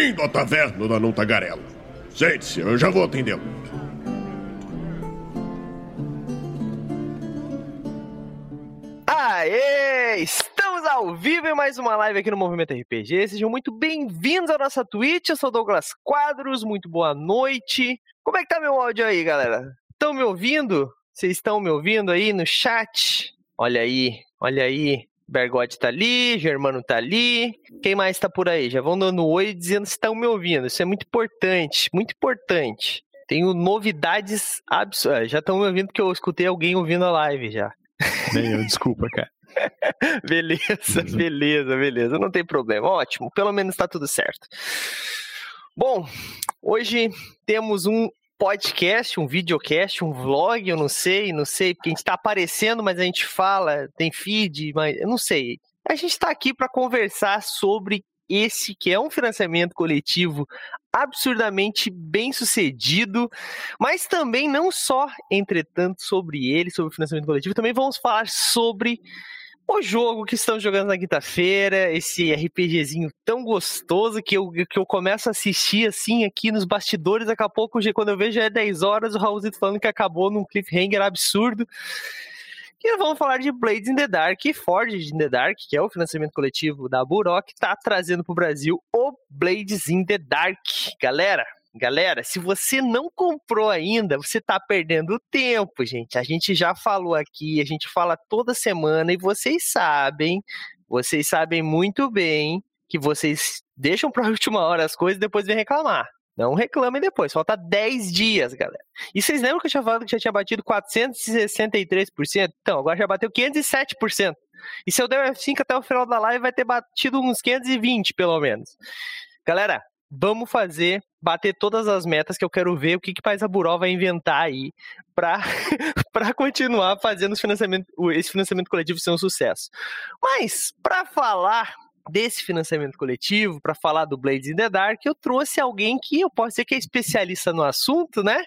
Bem-vindo à taverna da Não Tagarela. Sente-se, eu já vou atendê-lo. Aê! Estamos ao vivo em mais uma live aqui no Movimento RPG. Sejam muito bem-vindos à nossa Twitch. Eu sou Douglas Quadros. Muito boa noite. Como é que tá meu áudio aí, galera? Estão me ouvindo? Vocês estão me ouvindo aí no chat? Olha aí, olha aí. Bergotti tá ali, Germano tá ali. Quem mais tá por aí? Já vão dando oi dizendo se estão me ouvindo. Isso é muito importante, muito importante. Tenho novidades absurdas. Já estão me ouvindo porque eu escutei alguém ouvindo a live já. Nem eu, desculpa, cara. beleza, beleza, beleza. Não tem problema. Ótimo. Pelo menos tá tudo certo. Bom, hoje temos um podcast, um videocast, um vlog, eu não sei, não sei, porque a gente tá aparecendo, mas a gente fala, tem feed, mas eu não sei. A gente está aqui para conversar sobre esse que é um financiamento coletivo absurdamente bem sucedido, mas também não só, entretanto, sobre ele, sobre o financiamento coletivo, também vamos falar sobre o jogo que estamos jogando na quinta-feira, esse RPGzinho tão gostoso que eu, que eu começo a assistir assim aqui nos bastidores, daqui a pouco, quando eu vejo é 10 horas, o Raulzito falando que acabou num cliffhanger absurdo. E vamos falar de Blades in the Dark e Forged in the Dark, que é o financiamento coletivo da Burok, que está trazendo para o Brasil o Blades in the Dark. Galera, Galera, se você não comprou ainda, você está perdendo tempo, gente. A gente já falou aqui, a gente fala toda semana e vocês sabem, vocês sabem muito bem que vocês deixam para a última hora as coisas e depois vêm reclamar. Não reclamem depois, falta 10 dias, galera. E vocês lembram que eu tinha falado que já tinha batido 463%? Então, agora já bateu 507%. E se eu der F5 até o final da live, vai ter batido uns 520, pelo menos. Galera, vamos fazer, bater todas as metas que eu quero ver o que que Paz Aburó vai inventar aí para continuar fazendo financiamento, esse financiamento coletivo ser um sucesso. Mas, para falar desse financiamento coletivo, para falar do Blades in the Dark, eu trouxe alguém que eu posso dizer que é especialista no assunto, né?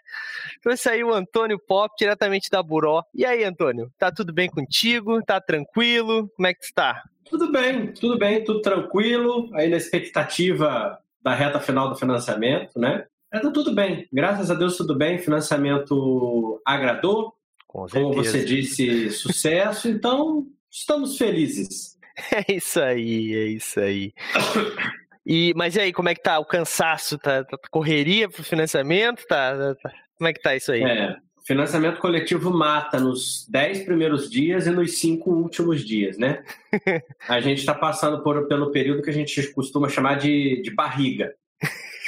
Trouxe aí o Antônio Pop, diretamente da Buró. E aí, Antônio, tá tudo bem contigo? Tá tranquilo? Como é que tu tá? Tudo bem, tudo bem, tudo tranquilo. Aí na expectativa da reta final do financiamento, né? Tá tudo bem, graças a Deus tudo bem. Financiamento agradou, Com como você disse, sucesso. Então estamos felizes. É isso aí, é isso aí. E, mas e aí, como é que tá o cansaço? Tá, tá correria pro financiamento? Tá, tá, como é que tá isso aí? É, financiamento coletivo mata nos 10 primeiros dias e nos 5 últimos dias, né? a gente está passando por, pelo período que a gente costuma chamar de, de barriga,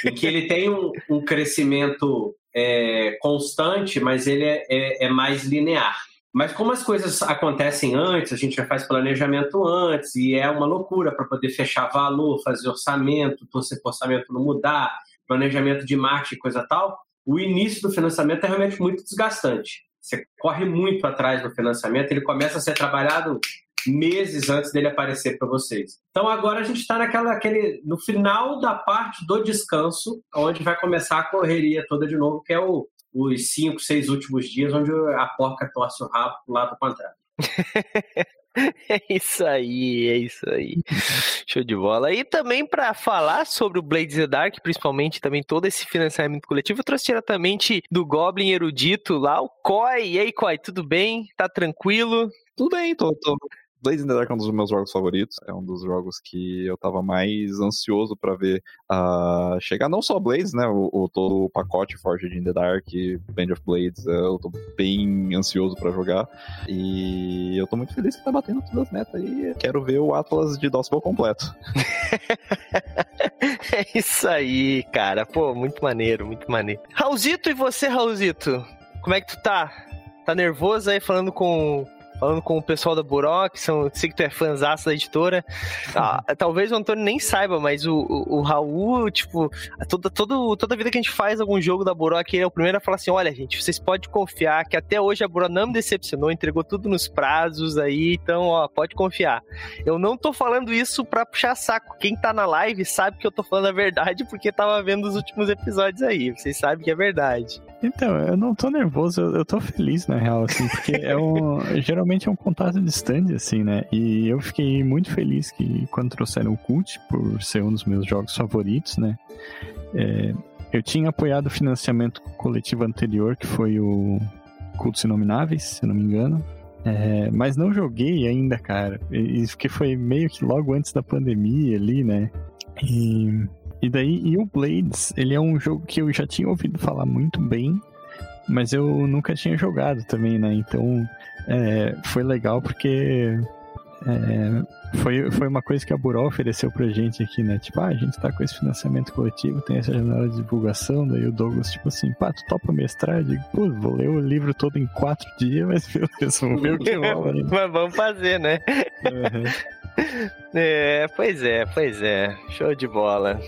em que ele tem um, um crescimento é, constante, mas ele é, é, é mais linear. Mas como as coisas acontecem antes, a gente já faz planejamento antes e é uma loucura para poder fechar valor, fazer orçamento, torcer para orçamento não mudar, planejamento de marketing, coisa tal o início do financiamento é realmente muito desgastante. Você corre muito atrás do financiamento, ele começa a ser trabalhado meses antes dele aparecer para vocês. Então agora a gente está naquela aquele no final da parte do descanso, onde vai começar a correria toda de novo, que é o, os cinco, seis últimos dias, onde a porca torce o rabo do lado contrário. É isso aí, é isso aí. Show de bola. E também para falar sobre o Blades the Dark, principalmente também todo esse financiamento coletivo, eu trouxe diretamente do Goblin Erudito lá, o Koi. E aí, Koi, tudo bem? Tá tranquilo? Tudo bem, tô, tô Blades in the Dark é um dos meus jogos favoritos. É um dos jogos que eu tava mais ansioso para ver uh, chegar. Não só Blades, né? O, o, todo o pacote Forged in the Dark, Band of Blades. Uh, eu tô bem ansioso para jogar. E eu tô muito feliz que tá batendo todas as metas. E quero ver o Atlas de Doswell completo. é isso aí, cara. Pô, muito maneiro, muito maneiro. Raulzito, e você, Raulzito? Como é que tu tá? Tá nervoso aí falando com falando com o pessoal da Buró, que são, sei que tu é fãzaço da editora. Ah, talvez o Antônio nem saiba, mas o, o, o Raul, tipo, toda, toda, toda vida que a gente faz algum jogo da Buró, que ele é o primeiro a falar assim: olha, gente, vocês podem confiar que até hoje a Buró não me decepcionou, entregou tudo nos prazos aí, então, ó, pode confiar. Eu não tô falando isso pra puxar saco. Quem tá na live sabe que eu tô falando a verdade porque tava vendo os últimos episódios aí. Vocês sabem que é verdade. Então, eu não tô nervoso, eu, eu tô feliz, na real, assim, porque é um. Geralmente realmente é um contato distante, assim, né? E eu fiquei muito feliz que quando trouxeram o Cult, por ser um dos meus jogos favoritos, né? É, eu tinha apoiado o financiamento coletivo anterior, que foi o Cultos Inomináveis, se não me engano. É, mas não joguei ainda, cara. Isso que foi meio que logo antes da pandemia ali, né? E, e daí, e o Blades, ele é um jogo que eu já tinha ouvido falar muito bem, mas eu nunca tinha jogado também, né? Então é, foi legal porque é, foi, foi uma coisa que a Buró ofereceu pra gente aqui, né? Tipo, ah, a gente tá com esse financiamento coletivo, tem essa janela de divulgação, daí o Douglas, tipo assim, pá, tu topa mestrar? Eu digo, pô, vou ler o livro todo em quatro dias, mas meu Deus, vamos ver o que rola aí. mas vamos fazer, né? Uhum. É, pois é, pois é. Show de bola.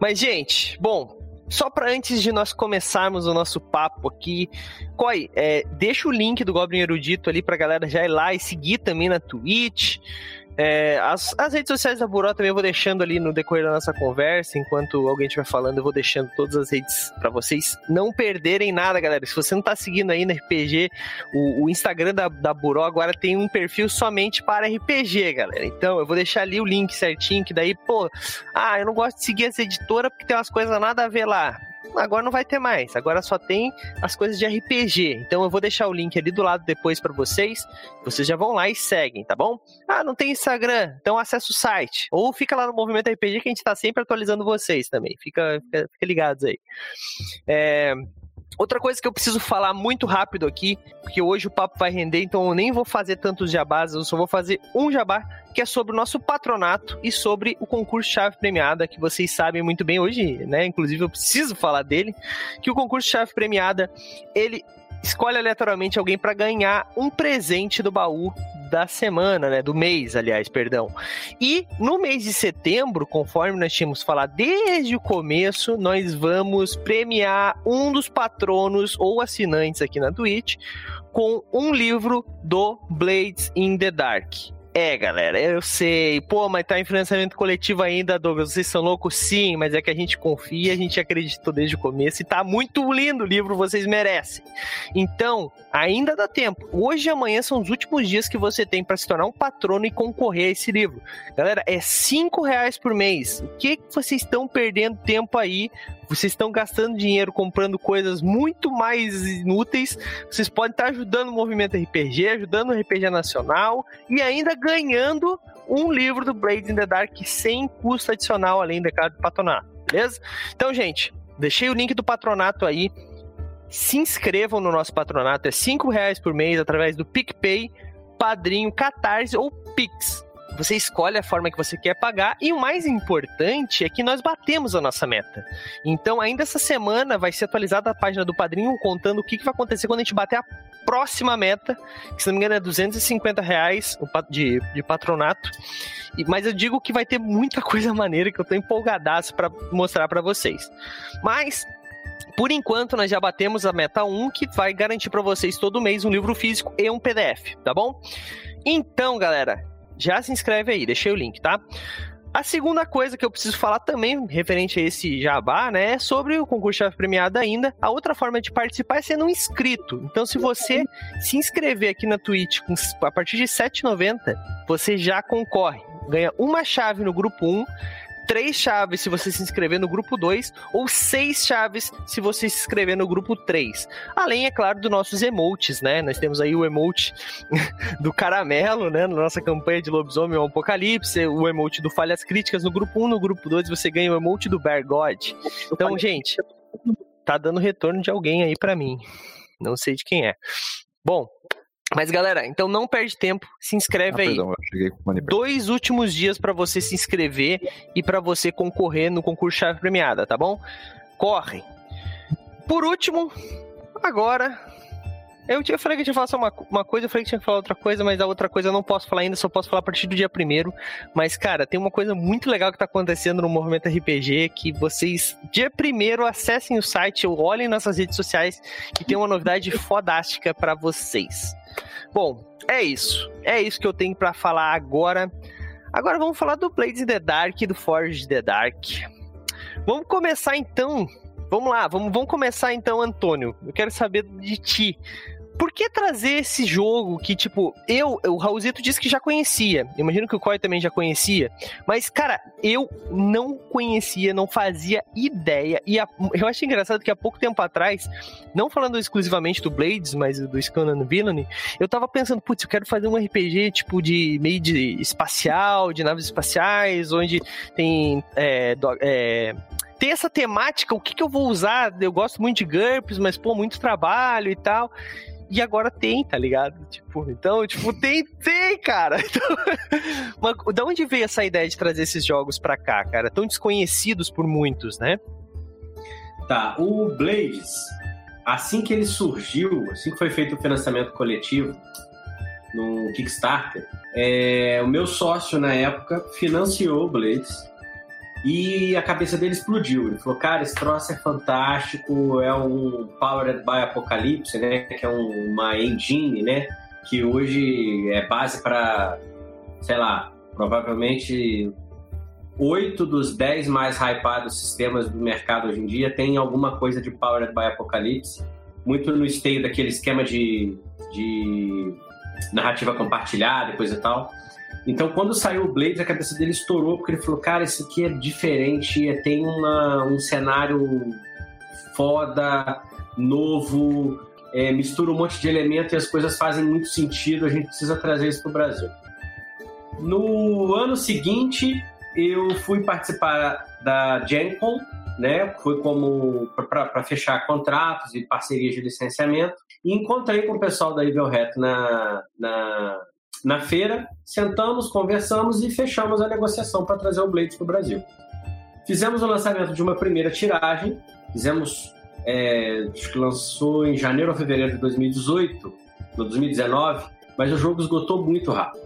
Mas, gente, bom, só para antes de nós começarmos o nosso papo aqui, Coi, é, deixa o link do Goblin Erudito ali pra galera já ir lá e seguir também na Twitch. É, as, as, redes sociais da Buró também eu vou deixando ali no decorrer da nossa conversa. Enquanto alguém estiver falando, eu vou deixando todas as redes para vocês não perderem nada, galera. Se você não tá seguindo aí no RPG, o, o Instagram da, da Buró agora tem um perfil somente para RPG, galera. Então eu vou deixar ali o link certinho, que daí, pô, ah, eu não gosto de seguir essa editora porque tem umas coisas nada a ver lá agora não vai ter mais. Agora só tem as coisas de RPG. Então eu vou deixar o link ali do lado depois para vocês. Vocês já vão lá e seguem, tá bom? Ah, não tem Instagram? Então acessa o site. Ou fica lá no Movimento RPG que a gente tá sempre atualizando vocês também. Fica, fica, fica ligados aí. É, Outra coisa que eu preciso falar muito rápido aqui, porque hoje o papo vai render, então eu nem vou fazer tantos jabás, eu só vou fazer um jabá, que é sobre o nosso patronato e sobre o concurso Chave Premiada, que vocês sabem muito bem hoje, né? Inclusive eu preciso falar dele, que o concurso Chave Premiada, ele escolhe aleatoriamente alguém para ganhar um presente do baú da semana, né? Do mês, aliás, perdão. E no mês de setembro, conforme nós tínhamos falado desde o começo, nós vamos premiar um dos patronos ou assinantes aqui na Twitch com um livro do Blades in the Dark. É, galera, eu sei. Pô, mas tá em financiamento coletivo ainda, Douglas. Vocês são loucos? Sim, mas é que a gente confia, a gente acreditou desde o começo e tá muito lindo o livro, vocês merecem. Então, ainda dá tempo. Hoje e amanhã são os últimos dias que você tem para se tornar um patrono e concorrer a esse livro. Galera, é cinco reais por mês. O que, que vocês estão perdendo tempo aí vocês estão gastando dinheiro comprando coisas muito mais inúteis. Vocês podem estar ajudando o movimento RPG, ajudando o RPG nacional e ainda ganhando um livro do Blades in the Dark sem custo adicional, além da cada patronato, beleza? Então, gente, deixei o link do patronato aí. Se inscrevam no nosso patronato, é cinco reais por mês através do PicPay, Padrinho, Catarse ou Pix. Você escolhe a forma que você quer pagar e o mais importante é que nós batemos a nossa meta. Então, ainda essa semana vai ser atualizada a página do Padrinho contando o que, vai acontecer quando a gente bater a próxima meta, que se não me engano é 250 reais de, de patronato. Mas eu digo que vai ter muita coisa maneira que eu tô empolgadaço para mostrar para vocês. Mas por enquanto, nós já batemos a meta 1, que vai garantir para vocês todo mês um livro físico e um PDF, tá bom? Então, galera, já se inscreve aí, deixei o link, tá? A segunda coisa que eu preciso falar também, referente a esse jabá, né, é sobre o concurso chave premiado ainda. A outra forma de participar é sendo um inscrito. Então, se você se inscrever aqui na Twitch a partir de R$ 7,90, você já concorre. Ganha uma chave no grupo 1 três chaves se você se inscrever no grupo 2 ou seis chaves se você se inscrever no grupo 3. Além, é claro, dos nossos emotes, né? Nós temos aí o emote do caramelo, né? Na nossa campanha de lobisomem ou apocalipse, o emote do falhas críticas no grupo 1, no grupo 2 você ganha o emote do Bear God. Então, gente, tá dando retorno de alguém aí para mim. Não sei de quem é. Bom, mas galera, então não perde tempo, se inscreve ah, aí. Perdão, Dois últimos dias para você se inscrever e para você concorrer no concurso chave premiada, tá bom? Corre. Por último, agora eu, tinha, eu falei que tinha que falar só uma, uma coisa, eu falei que tinha que falar outra coisa, mas a outra coisa eu não posso falar ainda, só posso falar a partir do dia primeiro. Mas, cara, tem uma coisa muito legal que tá acontecendo no movimento RPG, que vocês, dia primeiro, acessem o site, ou olhem nossas redes sociais, que tem uma novidade fodástica para vocês. Bom, é isso. É isso que eu tenho para falar agora. Agora vamos falar do Blades in the Dark e do Forge the Dark. Vamos começar então. Vamos lá, vamos, vamos começar então, Antônio. Eu quero saber de ti. Por que trazer esse jogo que, tipo, eu, o Raulzito disse que já conhecia. Imagino que o Coy também já conhecia. Mas, cara, eu não conhecia, não fazia ideia. E a, eu acho engraçado que há pouco tempo atrás, não falando exclusivamente do Blades, mas do Scanlan Villainy, eu tava pensando, putz, eu quero fazer um RPG, tipo, de meio de espacial, de naves espaciais, onde tem. É, do, é, tem essa temática, o que, que eu vou usar? Eu gosto muito de GURPS, mas, pô, muito trabalho e tal e agora tem, tá ligado? Tipo, então, tipo, tem, tem, cara. Então, mas, da onde veio essa ideia de trazer esses jogos pra cá, cara? Tão desconhecidos por muitos, né? Tá, o Blades, assim que ele surgiu, assim que foi feito o financiamento coletivo no Kickstarter, é, o meu sócio na época financiou o Blades e a cabeça dele explodiu. Ele falou, cara, esse troço é fantástico, é um Powered by Apocalypse, né? Que é um, uma engine, né? Que hoje é base para, sei lá, provavelmente oito dos dez mais hypados sistemas do mercado hoje em dia tem alguma coisa de Powered by Apocalypse. Muito no esteio daquele esquema de, de narrativa compartilhada e coisa e tal. Então, quando saiu o Blades, a cabeça dele estourou, porque ele falou: Cara, isso aqui é diferente, é, tem uma, um cenário foda, novo, é, mistura um monte de elementos e as coisas fazem muito sentido, a gente precisa trazer isso para o Brasil. No ano seguinte, eu fui participar da GenCon, né? Foi como para fechar contratos e parcerias de licenciamento. E encontrei com o pessoal da Evil Hat na, na, na feira, sentamos, conversamos e fechamos a negociação para trazer o Blades para o Brasil. Fizemos o lançamento de uma primeira tiragem, fizemos, é, acho que lançou em janeiro ou fevereiro de 2018, no 2019, mas o jogo esgotou muito rápido.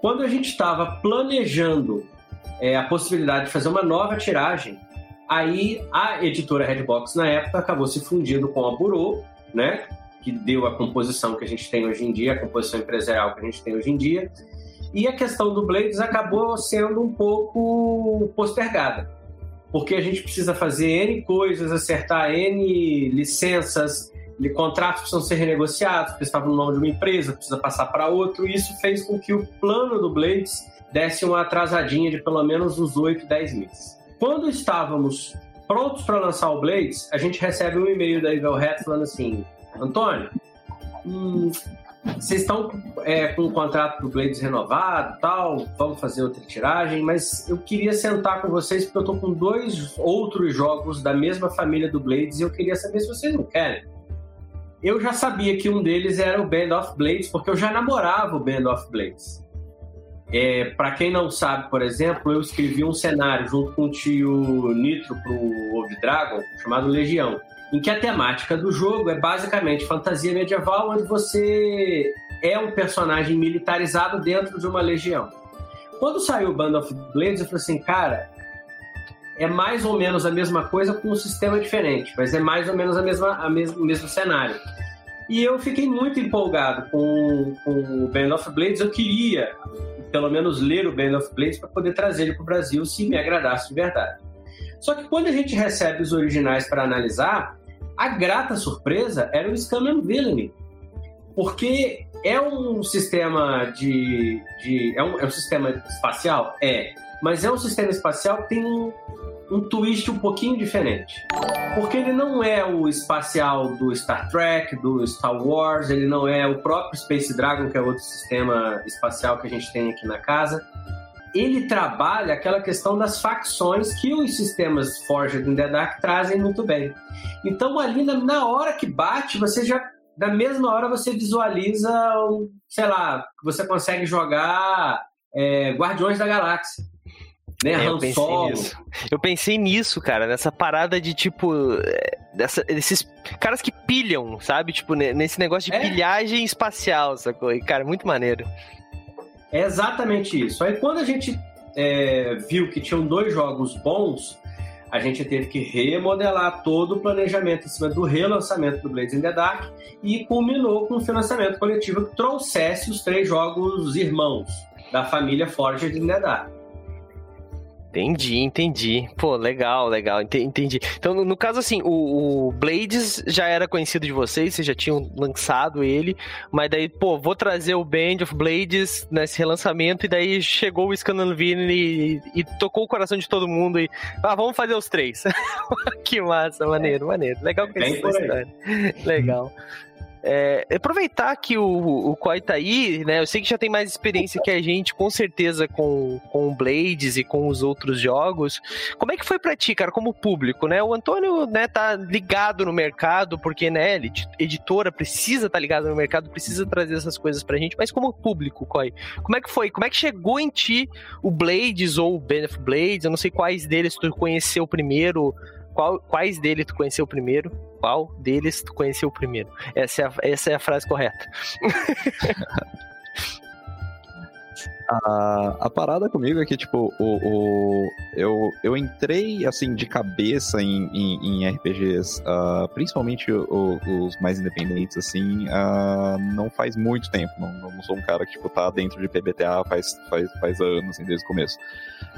Quando a gente estava planejando é, a possibilidade de fazer uma nova tiragem, aí a editora Redbox na época acabou se fundindo com a Burô, né? Que deu a composição que a gente tem hoje em dia, a composição empresarial que a gente tem hoje em dia. E a questão do Blades acabou sendo um pouco postergada, porque a gente precisa fazer N coisas, acertar N licenças, contratos precisam ser renegociados, porque estava no nome de uma empresa, precisa passar para outro, e isso fez com que o plano do Blades desse uma atrasadinha de pelo menos uns 8, 10 meses. Quando estávamos prontos para lançar o Blades, a gente recebe um e-mail da Evil Hat falando assim: Antônio, hum, vocês estão é, com o contrato do Blades renovado tal, vamos fazer outra tiragem, mas eu queria sentar com vocês porque eu estou com dois outros jogos da mesma família do Blades e eu queria saber se vocês não querem. Eu já sabia que um deles era o Band of Blades, porque eu já namorava o Band of Blades. É, para quem não sabe, por exemplo, eu escrevi um cenário junto com o tio Nitro pro Old Dragon, chamado Legião em que a temática do jogo é basicamente fantasia medieval, onde você é um personagem militarizado dentro de uma legião. Quando saiu o Band of Blades, eu falei assim, cara, é mais ou menos a mesma coisa com um sistema diferente, mas é mais ou menos a mesma, a mesmo, o mesmo cenário. E eu fiquei muito empolgado com, com o Band of Blades. Eu queria, pelo menos, ler o Band of Blades para poder trazer ele para o Brasil se me agradasse de verdade. Só que quando a gente recebe os originais para analisar, a grata surpresa era o Scam and Villainy, porque é um sistema de, de é, um, é um sistema espacial, é, mas é um sistema espacial que tem um, um twist um pouquinho diferente. Porque ele não é o espacial do Star Trek, do Star Wars, ele não é o próprio Space Dragon, que é outro sistema espacial que a gente tem aqui na casa ele trabalha aquela questão das facções que os sistemas Forged in the Dark trazem muito bem. Então, ali na, hora que bate, você já. Da mesma hora você visualiza, sei lá, você consegue jogar é, Guardiões da Galáxia. Né? É, eu, pensei nisso. eu pensei nisso, cara, nessa parada de tipo. É, dessa, desses caras que pilham, sabe? Tipo, nesse negócio de é. pilhagem espacial, sacou? E, cara, muito maneiro. É exatamente isso. Aí quando a gente é, viu que tinham dois jogos bons, a gente teve que remodelar todo o planejamento em cima do relançamento do Blades in the Dark e culminou com um financiamento coletivo que trouxesse os três jogos irmãos da família Forged in the Dark. Entendi, entendi. Pô, legal, legal, entendi. Então, no, no caso, assim, o, o, Blades já era conhecido de vocês, vocês já tinham lançado ele, mas daí, pô, vou trazer o Band of Blades nesse relançamento, e daí chegou o Scandalvini e, e tocou o coração de todo mundo e, ah, vamos fazer os três. que massa, maneiro, maneiro. Legal conhecer essa história. Legal. É, aproveitar que o, o Koi tá aí, né? Eu sei que já tem mais experiência que a gente, com certeza, com, com Blades e com os outros jogos. Como é que foi pra ti, cara, como público, né? O Antônio, né, tá ligado no mercado, porque, né, editora precisa estar tá ligado no mercado, precisa trazer essas coisas pra gente, mas como público, Koi, como é que foi? Como é que chegou em ti o Blades ou o Benef Blades? Eu não sei quais deles tu conheceu primeiro, qual, quais deles tu conheceu primeiro? Qual deles tu conheceu primeiro? Essa é a, essa é a frase correta. A, a parada comigo é que, tipo, o, o, eu, eu entrei, assim, de cabeça em, em, em RPGs, uh, ah, principalmente o, os mais independentes, assim, uh, não faz muito tempo. Não, não sou um cara que, tipo, tá dentro de PBTA faz, faz, faz anos, assim, desde o começo.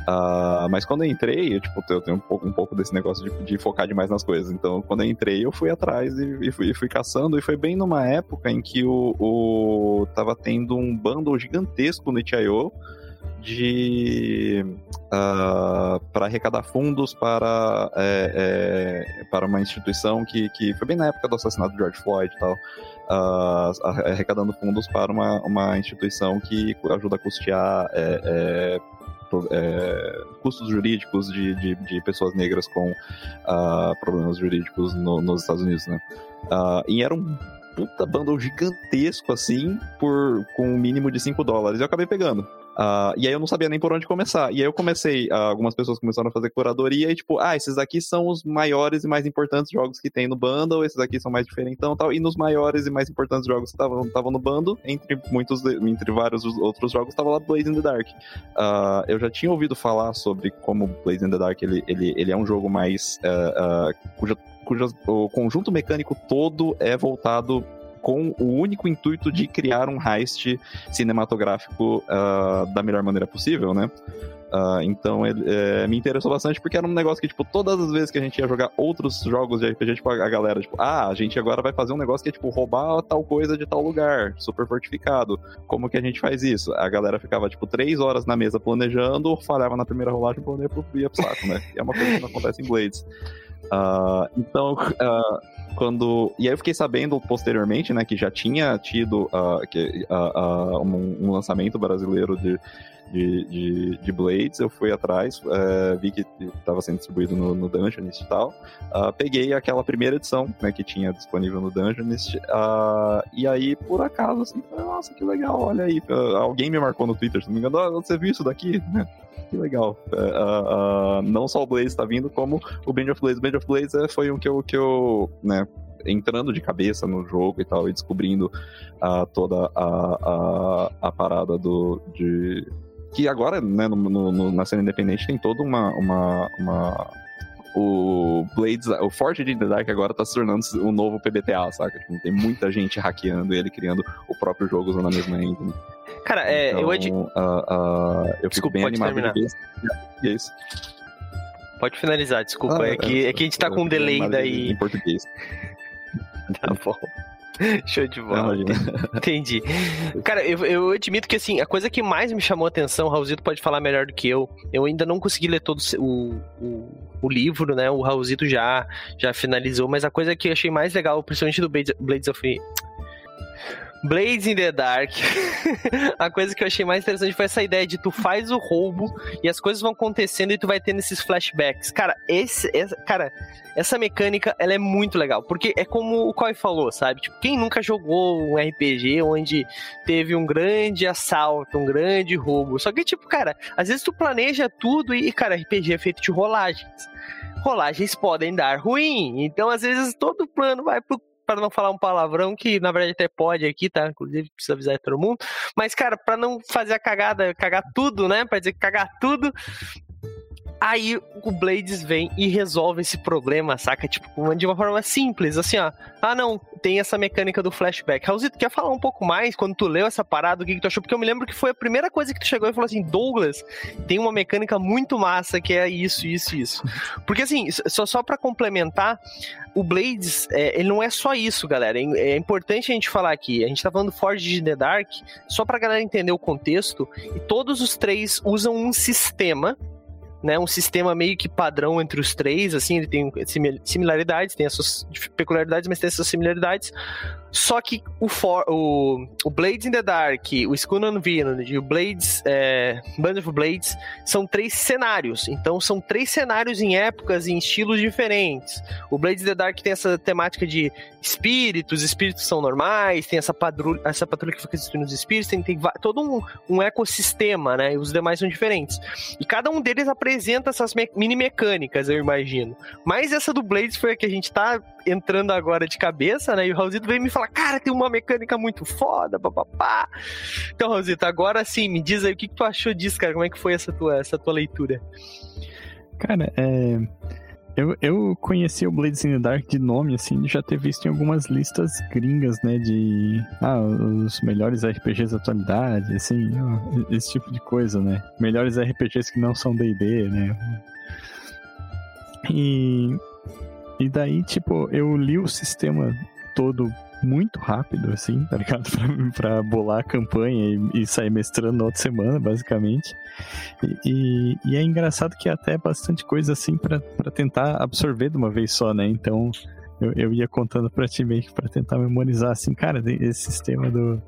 Uh, mas quando eu entrei, eu, tipo, eu tenho um pouco, um pouco desse negócio de, de, focar demais nas coisas. Então, quando eu entrei, eu fui atrás e, e, fui, fui caçando. E foi bem numa época em que o, o tava tendo um bundle gigantesco no itch.io de uh, ah, para arrecadar fundos para é, é, para uma instituição que, que foi bem na época do assassinato de George Floyd e tal uh, arrecadando fundos para uma, uma instituição que ajuda a custear é, é, é custos jurídicos de, de, de, pessoas negras com uh, problemas jurídicos no, nos Estados Unidos, né? e era um puta bundle gigantesco assim, por com um mínimo de 5 dólares. Eu acabei pegando. Uh, e aí eu não sabia nem por onde começar. E aí eu comecei, uh, algumas pessoas começaram a fazer curadoria e tipo, ah, esses aqui são os maiores e mais importantes jogos que tem no bundle, esses aqui são mais diferentão tal. E nos maiores e mais importantes jogos que estavam no bundle, entre muitos, entre vários outros jogos, estava lá Blaze in the Dark. Uh, eu já tinha ouvido falar sobre como Blaze in the Dark ele, ele, ele é um jogo mais. Uh, cuja, cuja, o conjunto mecânico todo é voltado com o único intuito de criar um heist cinematográfico uh, da melhor maneira possível, né? Uh, então ele, é, me interessou bastante porque era um negócio que, tipo, todas as vezes que a gente ia jogar outros jogos de RPG, tipo, a galera, tipo, ah, a gente agora vai fazer um negócio que é, tipo, roubar tal coisa de tal lugar, super fortificado. Como que a gente faz isso? A galera ficava, tipo, três horas na mesa planejando, falhava na primeira rolagem e ia pro saco, né? E é uma coisa que não acontece em Blades. Uh, então, uh, quando. E aí eu fiquei sabendo posteriormente, né, que já tinha tido uh, que, um, um, lançamento brasileiro de, de, de, de, Blades. Eu fui atrás, eh, vi que estava sendo distribuído no, no Dungeonist e tal. peguei aquela primeira edição, né, que tinha disponível no Dungeonist. e aí, por acaso, assim, nossa, que legal, olha aí. alguém me marcou no Twitter, se não me engano, oh, você viu isso daqui? que legal. Uh, uh, não só o Blaze tá vindo, como o Band of Blaze. O Band of Blaze é, foi um que eu, que eu né, entrando de cabeça no jogo e tal, e descobrindo uh, toda a, a, a, parada do. De... Que agora, né, no, no, na cena independente tem toda uma, uma, uma o Blades, o Forge de The Dark agora tá se tornando um novo PBTA, saca? Tipo, tem muita gente hackeando ele, criando o próprio jogo usando a mesma engine. Cara, é, então, eu edi... uh, uh, eu desculpa, bem animado terminar. é isso. Pode finalizar, desculpa. Ah, é, que, é que a gente tá com um delay daí. Em português. tá bom. Show de bola. Entendi. Cara, eu, eu admito que assim, a coisa que mais me chamou a atenção, o Raulzito pode falar melhor do que eu. Eu ainda não consegui ler todo o, o, o livro, né? O Raulzito já, já finalizou, mas a coisa que eu achei mais legal, principalmente do Blades, Blades of Blades in the Dark. a coisa que eu achei mais interessante foi essa ideia de tu faz o roubo e as coisas vão acontecendo e tu vai tendo esses flashbacks. Cara, esse, essa, cara, essa mecânica ela é muito legal, porque é como o Koi falou, sabe? Tipo, quem nunca jogou um RPG onde teve um grande assalto, um grande roubo? Só que tipo, cara, às vezes tu planeja tudo e, cara, RPG é feito de rolagens rolagens podem dar ruim. Então, às vezes, todo plano vai pro para não falar um palavrão, que na verdade até pode aqui, tá? Inclusive precisa avisar todo mundo. Mas, cara, para não fazer a cagada, cagar tudo, né? Pra dizer cagar tudo, Aí o Blades vem e resolve esse problema, saca? Tipo, de uma forma simples, assim, ó. Ah, não, tem essa mecânica do flashback. Raulzito, quer falar um pouco mais quando tu leu essa parada, o que, que tu achou? Porque eu me lembro que foi a primeira coisa que tu chegou e falou assim, Douglas, tem uma mecânica muito massa que é isso, isso, isso. Porque assim, só, só para complementar, o Blades, é, ele não é só isso, galera. É, é, importante a gente falar aqui. A gente tá falando Forge in the Dark, só pra galera entender o contexto, e todos os três usam um sistema né, um sistema meio que padrão entre os três, assim, ele tem similaridades, tem as suas peculiaridades, mas tem as suas similaridades. Só que o, For, o, o Blades in the Dark, o Skull Unveiled e o Blades, é, Band of Blades são três cenários. Então são três cenários em épocas e em estilos diferentes. O Blades in the Dark tem essa temática de espíritos, espíritos são normais, tem essa patrulha, essa patrulha que fica destruindo os espíritos, tem, tem todo um, um ecossistema, né? E os demais são diferentes. E cada um deles apresenta essas me mini mecânicas, eu imagino. Mas essa do Blades foi a que a gente tá entrando agora de cabeça, né? E o Raulzito veio me falar, cara, tem uma mecânica muito foda, papapá. Então, Raulzito, agora sim, me diz aí o que, que tu achou disso, cara? Como é que foi essa tua, essa tua leitura? Cara, é... Eu, eu conheci o Blades in the Dark de nome, assim, já ter visto em algumas listas gringas, né, de ah, os melhores RPGs da atualidade, assim, esse tipo de coisa, né? Melhores RPGs que não são D&D, né? E e daí, tipo, eu li o sistema todo muito rápido, assim, tá ligado? Pra, pra bolar a campanha e, e, sair mestrando na outra semana, basicamente. E, e, e, é engraçado que até bastante coisa, assim, para tentar absorver de uma vez só, né? Então, eu, eu ia contando pra ti meio que pra tentar memorizar, assim, cara, esse sistema do,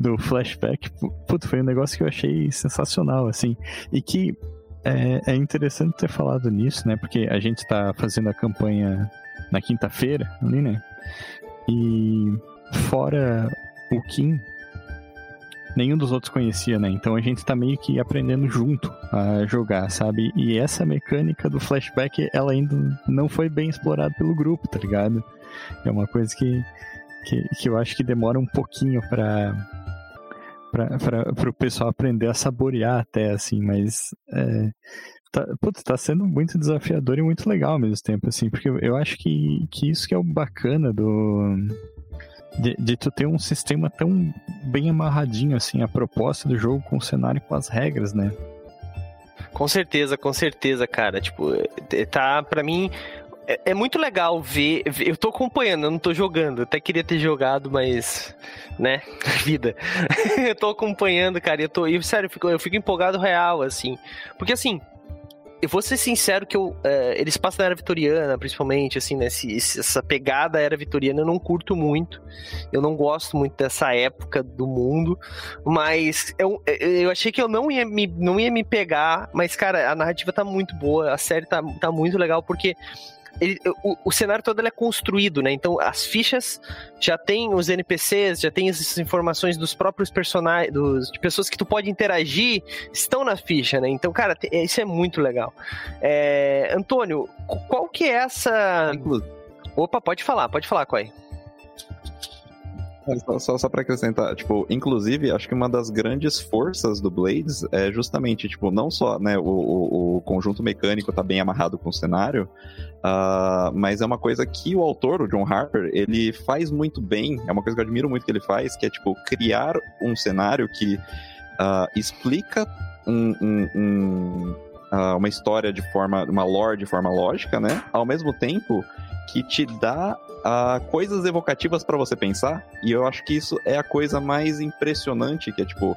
do flashback, puto, foi um negócio que eu achei sensacional, assim. E que é, é interessante ter falado nisso, né? Porque a gente tá fazendo a campanha na quinta-feira, ali, né? E fora o Kim, nenhum dos outros conhecia, né? Então a gente tá meio que aprendendo junto a jogar, sabe? E essa mecânica do flashback, ela ainda não foi bem explorada pelo grupo, tá ligado? É uma coisa que, que, que eu acho que demora um pouquinho pra para o pessoal aprender a saborear até, assim, mas é, tá, putz, tá sendo muito desafiador e muito legal ao mesmo tempo, assim, porque eu acho que, que isso que é o bacana do... De, de, tu ter um sistema tão bem amarradinho, assim, a proposta do jogo com o cenário e com as regras, né? Com certeza, com certeza, cara. Tipo, tá, para mim, é, é, muito legal ver, Eu tô acompanhando, eu não tô jogando. Até queria ter jogado, mas. Né? Vida. eu tô acompanhando, cara. Eu tô. E, sério, eu fico, eu fico empolgado real, assim. Porque assim, eu vou ser sincero que eu, é, eles passam na era vitoriana, principalmente, assim, né? Esse, essa pegada era vitoriana eu não curto muito. Eu não gosto muito dessa época do mundo. Mas eu, eu achei que eu não ia me, não ia me pegar. Mas, cara, a narrativa tá muito boa. A série tá, tá muito legal, porque ele, o, o, cenário todo é construído, né? Então as fichas já tem os NPCs, já tem essas informações dos próprios personagens, dos, de pessoas que tu pode interagir, estão na ficha, né? Então, cara, isso é muito legal. É, Antônio, qual que é essa. Opa, pode falar, pode falar, Coy. Só, só, só para acrescentar, tipo, inclusive, acho que uma das grandes forças do Blades é justamente, tipo, não só, né, o, o, o conjunto mecânico tá bem amarrado com o cenário, uh, mas é uma coisa que o autor, o John Harper, ele faz muito bem, é uma coisa que eu admiro muito que ele faz, que é, tipo, criar um cenário que uh, explica um, um, um uh, uma história de forma, uma lore de forma lógica, né, ao mesmo tempo que te dá uh, coisas evocativas para você pensar. E eu acho que isso é a coisa mais impressionante, que é tipo.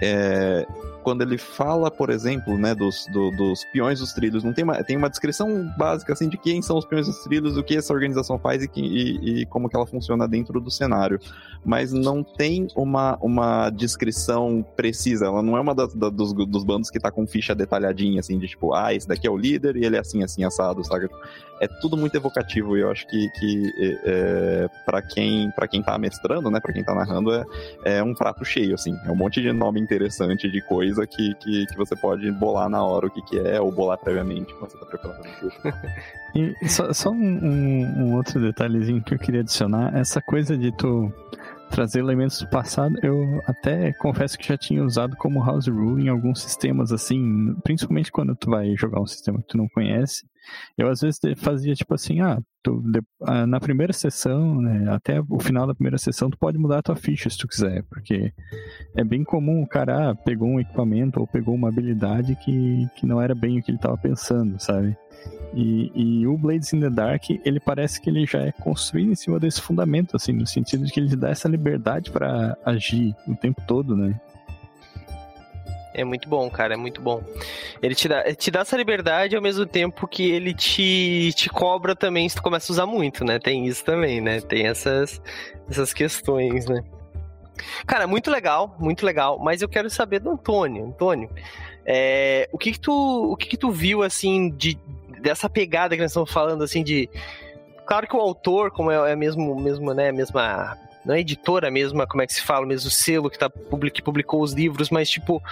É, quando ele fala, por exemplo, né, dos, do, dos peões dos trilhos, não tem uma, tem uma descrição básica assim de quem são os peões dos trilhos, o que essa organização faz e, que, e, e como que ela funciona dentro do cenário. Mas não tem uma, uma descrição precisa. Ela não é uma das, da, dos, dos bandos que tá com ficha detalhadinha, assim, de tipo, ah, esse daqui é o líder e ele é assim, assim, assado, sabe? É tudo muito evocativo e eu acho que, que é, é para quem para quem tá mestrando, né, para quem tá narrando, é, é um prato cheio, assim. É um monte de nome interessante de coisa que, que, que você pode bolar na hora o que, que é, ou bolar previamente quando você tá preparando E só, só um, um, outro detalhezinho que eu queria adicionar, essa coisa de tu trazer elementos do passado, eu até confesso que já tinha usado como house rule em alguns sistemas assim, principalmente quando tu vai jogar um sistema que tu não conhece. Eu às vezes fazia tipo assim, ah, tu, de, ah, na primeira sessão, né, até o final da primeira sessão, tu pode mudar a tua ficha se tu quiser, porque é bem comum o cara ah, pegou um equipamento ou pegou uma habilidade que, que não era bem o que ele estava pensando, sabe? E, e, o Blades in the Dark, ele parece que ele já é construído em cima desse fundamento, assim, no sentido de que ele dá essa liberdade para agir o tempo todo, né? É muito bom, cara, é muito bom. Ele te dá, te dá essa liberdade ao mesmo tempo que ele te, te cobra também se tu começa a usar muito, né? Tem isso também, né? Tem essas, essas questões, né? Cara, muito legal, muito legal. Mas eu quero saber do Antônio. Antônio, é, o que que tu, o que que tu viu assim de dessa pegada que nós estamos falando assim de, claro que o autor, como é, é mesmo, mesmo, né, mesma não é editora mesmo, como é que se fala, mesmo selo que, tá, que publicou os livros, mas tipo,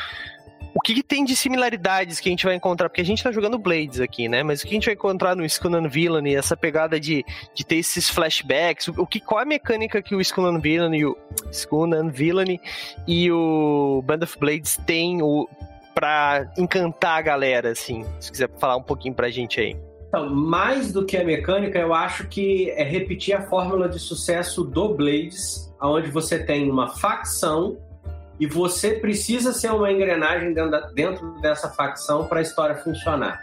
o que, que, tem de similaridades que a gente vai encontrar? Porque a gente tá jogando Blades aqui, né? Mas o que a gente vai encontrar no Skull Villain, essa pegada de, de ter esses flashbacks, o que, qual a mecânica que o Skull Villain e o Villain e o Band of Blades têm o, pra encantar a galera, assim? Se quiser falar um pouquinho pra gente aí. Então, mais do que a mecânica, eu acho que é repetir a fórmula de sucesso do Blades, onde você tem uma facção e você precisa ser uma engrenagem dentro dessa facção para a história funcionar.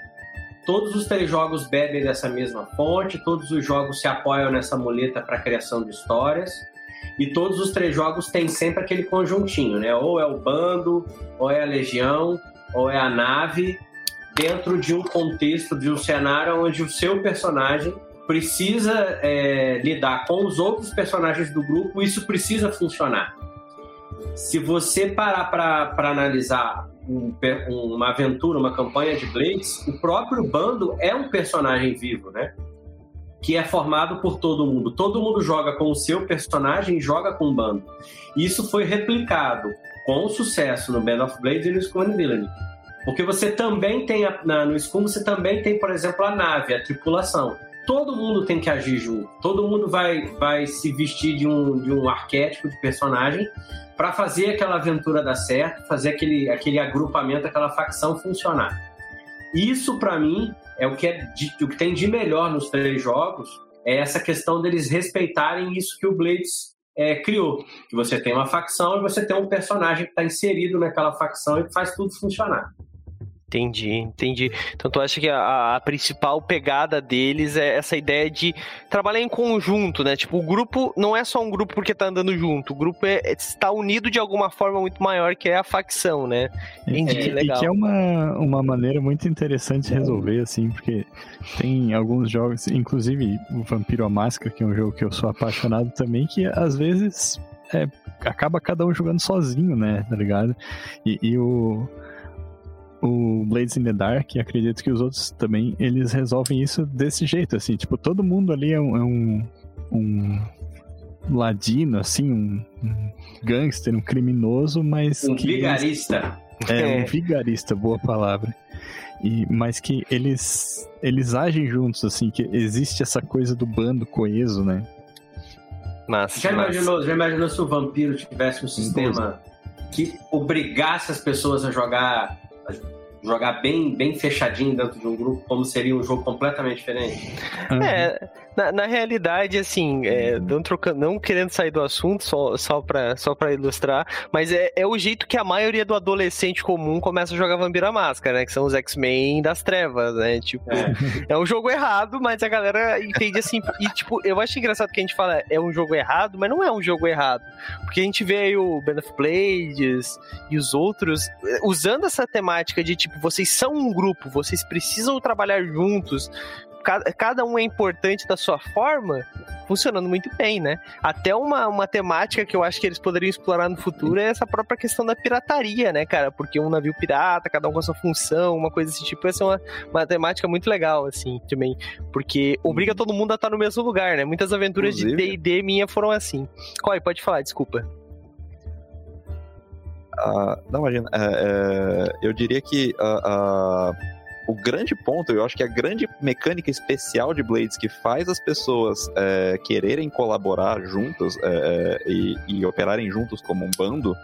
Todos os três jogos bebem dessa mesma fonte, todos os jogos se apoiam nessa muleta para a criação de histórias, e todos os três jogos têm sempre aquele conjuntinho, né? Ou é o bando, ou é a legião, ou é a nave, dentro de um contexto, de um cenário onde o seu personagem precisa é, lidar com os outros personagens do grupo, isso precisa funcionar. Se você parar para analisar um, uma aventura, uma campanha de Blades, o próprio bando é um personagem vivo, né? Que é formado por todo mundo. Todo mundo joga com o seu personagem e joga com o bando. Isso foi replicado com sucesso no Band of Blades e no Scorn Villainy. Porque você também tem, a, na, no Scum, você também tem, por exemplo, a nave, a tripulação. Todo mundo tem que agir junto. Todo mundo vai, vai se vestir de um, de um arquétipo de personagem para fazer aquela aventura dar certo, fazer aquele, aquele agrupamento, aquela facção funcionar. Isso, para mim, é o que, é de, o que tem de melhor nos três jogos, é essa questão deles respeitarem isso que o Blades é, criou. Que você tem uma facção e você tem um personagem que está inserido naquela facção e faz tudo funcionar. Entendi, entendi. Então tu acha que a, a, principal pegada deles é essa ideia de trabalhar em conjunto, né? Tipo, o grupo não é só um grupo porque tá andando junto, o grupo é, está unido de alguma forma muito maior que é a facção, né? Entendi, e, legal. E que é uma, uma maneira muito interessante de resolver, assim, porque tem alguns jogos, inclusive o Vampiro a Máscara, que é um jogo que eu sou apaixonado também, que às vezes é, acaba cada um jogando sozinho, né? Tá ligado? E, e o o Blades in the Dark, e acredito que os outros também, eles resolvem isso desse jeito, assim, tipo, todo mundo ali é um, é um, um ladino, assim, um, um, gangster, um criminoso, mas... Um vigarista. É, um vigarista, boa palavra. E, mas que eles, eles agem juntos, assim, que existe essa coisa do bando coeso, né? Mas, já, mas... Imaginou, já imaginou se o vampiro tivesse um sistema que obrigasse as pessoas a jogar jogar bem, bem fechadinho dentro de um grupo, como seria um jogo completamente diferente. É, na, na realidade, assim, é, não, trocando, não querendo sair do assunto, só, só, pra, só pra ilustrar, mas é, é o jeito que a maioria do adolescente comum começa a jogar Vampira Máscara, né? Que são os X-Men das trevas, né? Tipo, é. é um jogo errado, mas a galera entende assim. E, tipo, eu acho engraçado que a gente fala é um jogo errado, mas não é um jogo errado. Porque a gente vê aí o Band of Blades e os outros é, usando essa temática de, tipo, vocês são um grupo, vocês precisam trabalhar juntos, cada um é importante da sua forma, funcionando muito bem, né? Até uma, uma temática que eu acho que eles poderiam explorar no futuro é essa própria questão da pirataria, né, cara? Porque um navio pirata, cada um com a sua função, uma coisa desse tipo, essa é uma, uma temática muito legal, assim, também. Porque obriga todo mundo a estar no mesmo lugar, né? Muitas aventuras Inclusive... de D&D minha foram assim. Corre, pode falar, desculpa. Uh, não, imagina. Uh, uh, eu diria que uh, o grande ponto, eu acho que a grande mecânica especial de Blades que faz as pessoas é, quererem colaborar juntas é, é, e, e, operarem juntos como um bando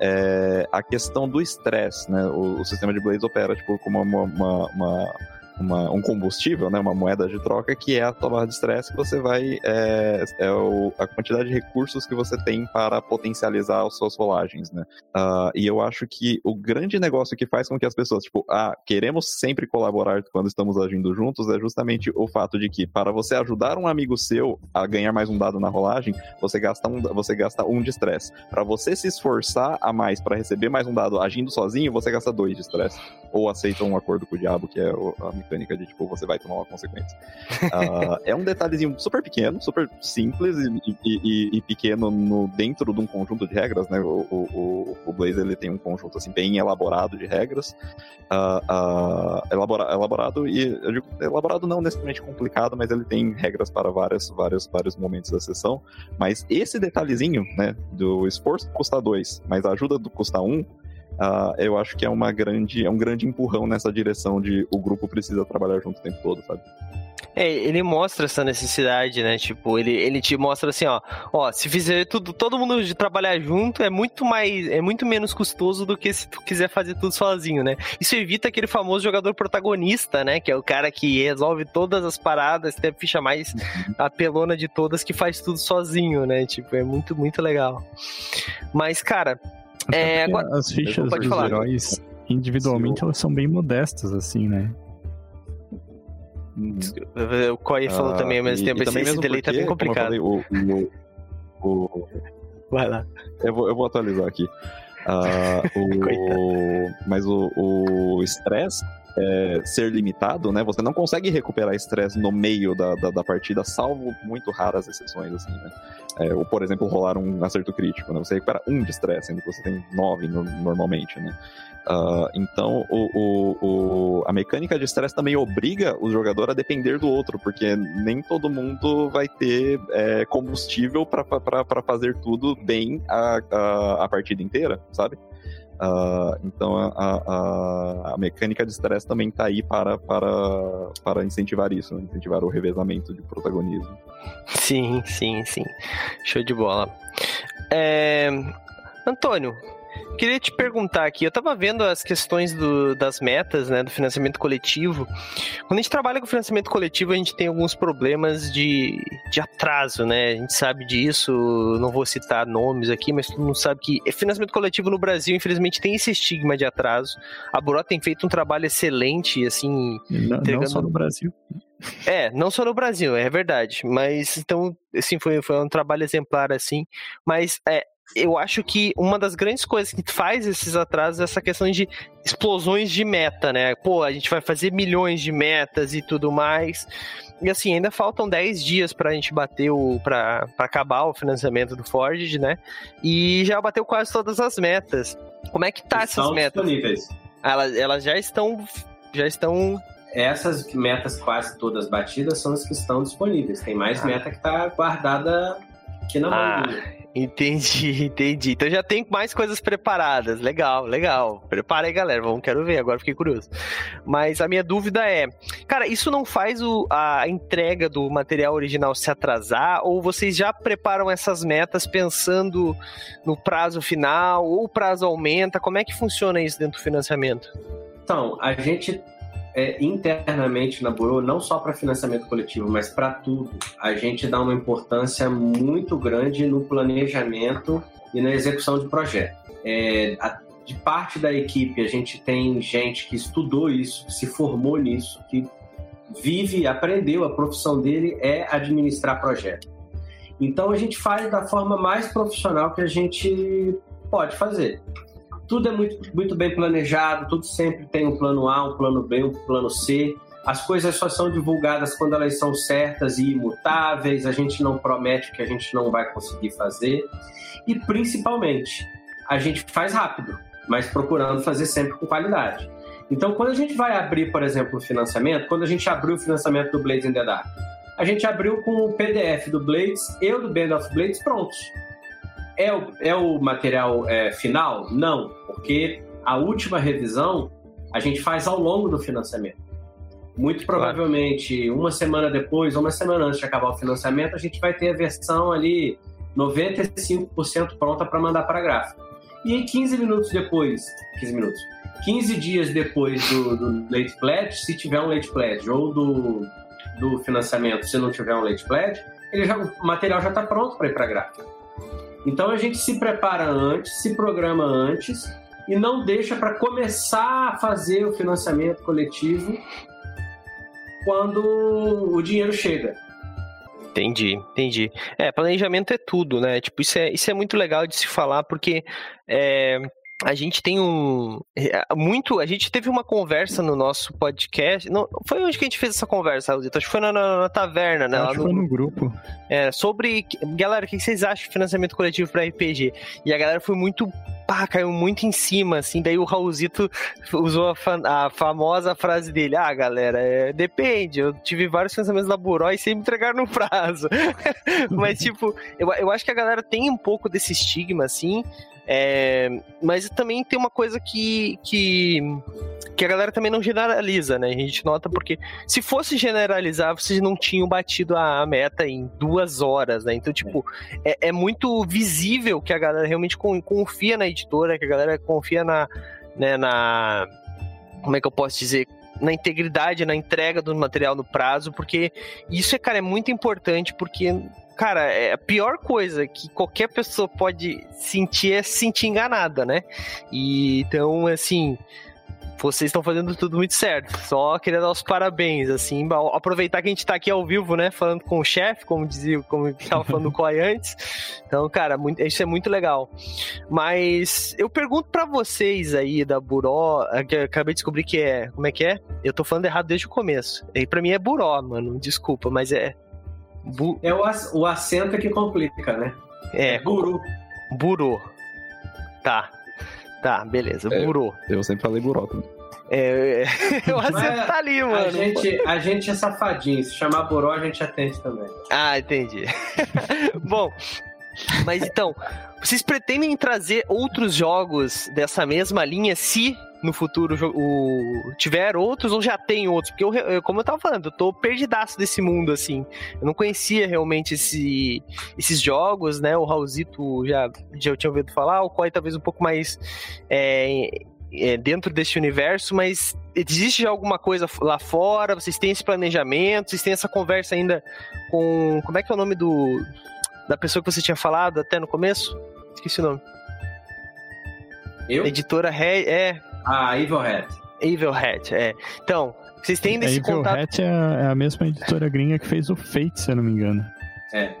é a questão do estresse, né? O, o, sistema de Blades opera tipo como uma, uma, uma uma, um combustível, né, uma moeda de troca, que é a tomada de estresse que você vai. É, é o, a quantidade de recursos que você tem para potencializar as suas rolagens, né? Uh, e eu acho que o grande negócio que faz com que as pessoas, tipo, ah, queremos sempre colaborar quando estamos agindo juntos, é justamente o fato de que, para você ajudar um amigo seu a ganhar mais um dado na rolagem, você gasta um, você gasta um de estresse. Para você se esforçar a mais para receber mais um dado agindo sozinho, você gasta dois de estresse. Ou aceita um acordo com o diabo, que é a mecânica de tipo, você vai tomar uma consequência. uh, é um detalhezinho super pequeno, super simples e, e, e, pequeno no, dentro de um conjunto de regras, né? O, o, o Blaze ele tem um conjunto assim, bem elaborado de regras. Uh, uh, elabora, elaborado e digo, elaborado não necessariamente complicado, mas ele tem regras para vários, vários, vários momentos da sessão. Mas esse detalhezinho, né, do esforço custa dois, mas a ajuda do custa um, uh, eu acho que é uma grande, é um grande empurrão nessa direção de o grupo precisa trabalhar junto o tempo todo, sabe? É, ele mostra essa necessidade, né? Tipo, ele, ele te mostra assim, ó, ó, se fizer tudo, todo mundo de trabalhar junto, é muito mais, é muito menos custoso do que se tu quiser fazer tudo sozinho, né? Isso evita aquele famoso jogador protagonista, né? Que é o cara que resolve todas as paradas, tem a ficha mais uhum. apelona de todas que faz tudo sozinho, né? Tipo, é muito, muito legal. Mas, cara, é, agora... As fichas dos falar. heróis, individualmente, elas são bem modestas, assim, né? O Koi falou ah, também ao mesmo tempo, esse, esse delay tá bem complicado. Falei, o, o, o, Vai lá. Eu vou, eu vou atualizar aqui. Uh, o, mas o estresse é, ser limitado, né? Você não consegue recuperar estresse no meio da, da, da, partida, salvo muito raras exceções, assim, né? É, ou, por exemplo, rolar um acerto crítico, né? Você recupera um de estresse, sendo que você tem nove no, normalmente, né? Uh, então, o, o, o, a mecânica de estresse também obriga o jogador a depender do outro, porque nem todo mundo vai ter é, combustível para fazer tudo bem a, a, a partida inteira, sabe? Uh, então a, a, a, mecânica de estresse também está aí para, para, para incentivar isso, né? incentivar o revezamento de protagonismo. Sim, sim, sim. Show de bola. É... Antônio, Queria te perguntar aqui, eu estava vendo as questões do, das metas, né, do financiamento coletivo. Quando a gente trabalha com financiamento coletivo, a gente tem alguns problemas de, de atraso, né? A gente sabe disso, não vou citar nomes aqui, mas todo mundo sabe que financiamento coletivo no Brasil, infelizmente, tem esse estigma de atraso. A Buró tem feito um trabalho excelente, assim... Não, entregando... não só no Brasil. É, não só no Brasil, é verdade. Mas então, assim, foi, foi um trabalho exemplar, assim. Mas é, eu acho que uma das grandes coisas que faz esses atrasos é essa questão de explosões de meta, né? Pô, a gente vai fazer milhões de metas e tudo mais. E assim, ainda faltam 10 dias pra gente bater o. Pra, pra acabar o financiamento do Forged, né? E já bateu quase todas as metas. Como é que tá Estão essas metas? Disponíveis. Elas, elas já estão. Já estão essas metas quase todas batidas são as que estão disponíveis. Tem mais ah. meta que está guardada aqui na ah, mão. Entendi, entendi. Então já tem mais coisas preparadas. Legal, legal. Prepara aí, galera. Vamos, quero ver. Agora fiquei curioso. Mas a minha dúvida é, cara, isso não faz o, a entrega do material original se atrasar? Ou vocês já preparam essas metas pensando no prazo final? Ou o prazo aumenta? Como é que funciona isso dentro do financiamento? Então, a gente é, internamente na Buru, não só para financiamento coletivo, mas para tudo, a gente dá uma importância muito grande no planejamento e na execução de projeto. É, a, de parte da equipe, a gente tem gente que estudou isso, que se formou nisso, que vive, aprendeu, a profissão dele é administrar projeto. Então a gente faz da forma mais profissional que a gente pode fazer tudo é muito, muito bem planejado, tudo sempre tem um plano A, um plano B, um plano C. As coisas só são divulgadas quando elas são certas e imutáveis, a gente não promete que a gente não vai conseguir fazer. E principalmente, a gente faz rápido, mas procurando fazer sempre com qualidade. Então, quando a gente vai abrir, por exemplo, o financiamento, quando a gente abriu o financiamento do Blades in the Dark, a gente abriu com o PDF do Blades e do Band of Blades prontos. É o, é o material é, final? Não, porque a última revisão a gente faz ao longo do financiamento. Muito provavelmente, uma semana depois, ou uma semana antes de acabar o financiamento, a gente vai ter a versão ali 95% pronta para mandar para a gráfica. E em 15 minutos depois, 15 minutos, 15 dias depois do, do late pledge, se tiver um late pledge, ou do, do financiamento, se não tiver um late pledge, ele já, o material já está pronto para ir para a gráfica. Então a gente se prepara antes, se programa antes e não deixa para começar a fazer o financiamento coletivo quando o dinheiro chega. Entendi, entendi. É, planejamento é tudo, né? Tipo, isso é, isso é muito legal de se falar, porque é, a gente tem um é, muito a gente teve uma conversa no nosso podcast não foi onde que a gente fez essa conversa Raulzito? acho que foi na, na, na taverna né acho que no, foi no grupo. É, sobre galera o que vocês acham de financiamento coletivo para RPG e a galera foi muito pá, caiu muito em cima assim daí o Raulzito usou a, a famosa frase dele ah galera é, depende eu tive vários financiamentos da Buró e sempre entregaram no prazo. Mas tipo eu, eu acho que a galera tem um pouco desse estigma assim é, mas também tem uma coisa que, que, que a galera também não generaliza, né? A gente nota porque se fosse generalizar, vocês não tinham batido a, meta em duas horas, né? Então, tipo, é, é muito visível que a galera realmente confia na editora, que a galera confia na, né, na como é que eu posso dizer? na integridade, na entrega do material no prazo, porque isso é, cara, é muito importante, porque cara, é a pior coisa que qualquer pessoa pode sentir é se sentir enganada, né? E então, assim, vocês estão fazendo tudo muito certo. Só queria dar os parabéns, assim, aproveitar que a gente está aqui ao vivo, né, falando com o chefe, como dizia, como estava falando o Coy antes. Então, cara, muito, isso é muito legal. Mas eu pergunto para vocês aí da Buró, é que eu acabei de descobrir que é, como é que é? Eu tô falando errado desde o começo. E para mim é Buró, mano, desculpa, mas é Bu... É o, o acento que complica, né? É. Buru. Buru. Tá. Tá, beleza. É, Buru. Eu sempre falei buró também. É, o acento tá ali, mano. A gente, a gente é safadinho. Se chamar buró, a gente atende também. Ah, entendi. Bom, mas então, vocês pretendem trazer outros jogos dessa mesma linha se no futuro o, tiver outros ou já tem outros? Porque, eu, como eu tava falando, eu tô perdidaço desse mundo, assim. Eu não conhecia realmente esse, esses jogos, né? O Raulzito já, já eu tinha ouvido falar, o Koi talvez um pouco mais é, é, dentro desse universo, mas existe já alguma coisa lá fora? Vocês têm esse planejamento? Vocês têm essa conversa ainda com. Como é que é o nome do. Da pessoa que você tinha falado até no começo? Esqueci o nome. Eu? Editora Red. É, a Evil Hat. Evil Hat, é. Então, vocês têm desse Evil contato... Hat é a mesma editora gringa que fez o Fate, se eu não me engano. É.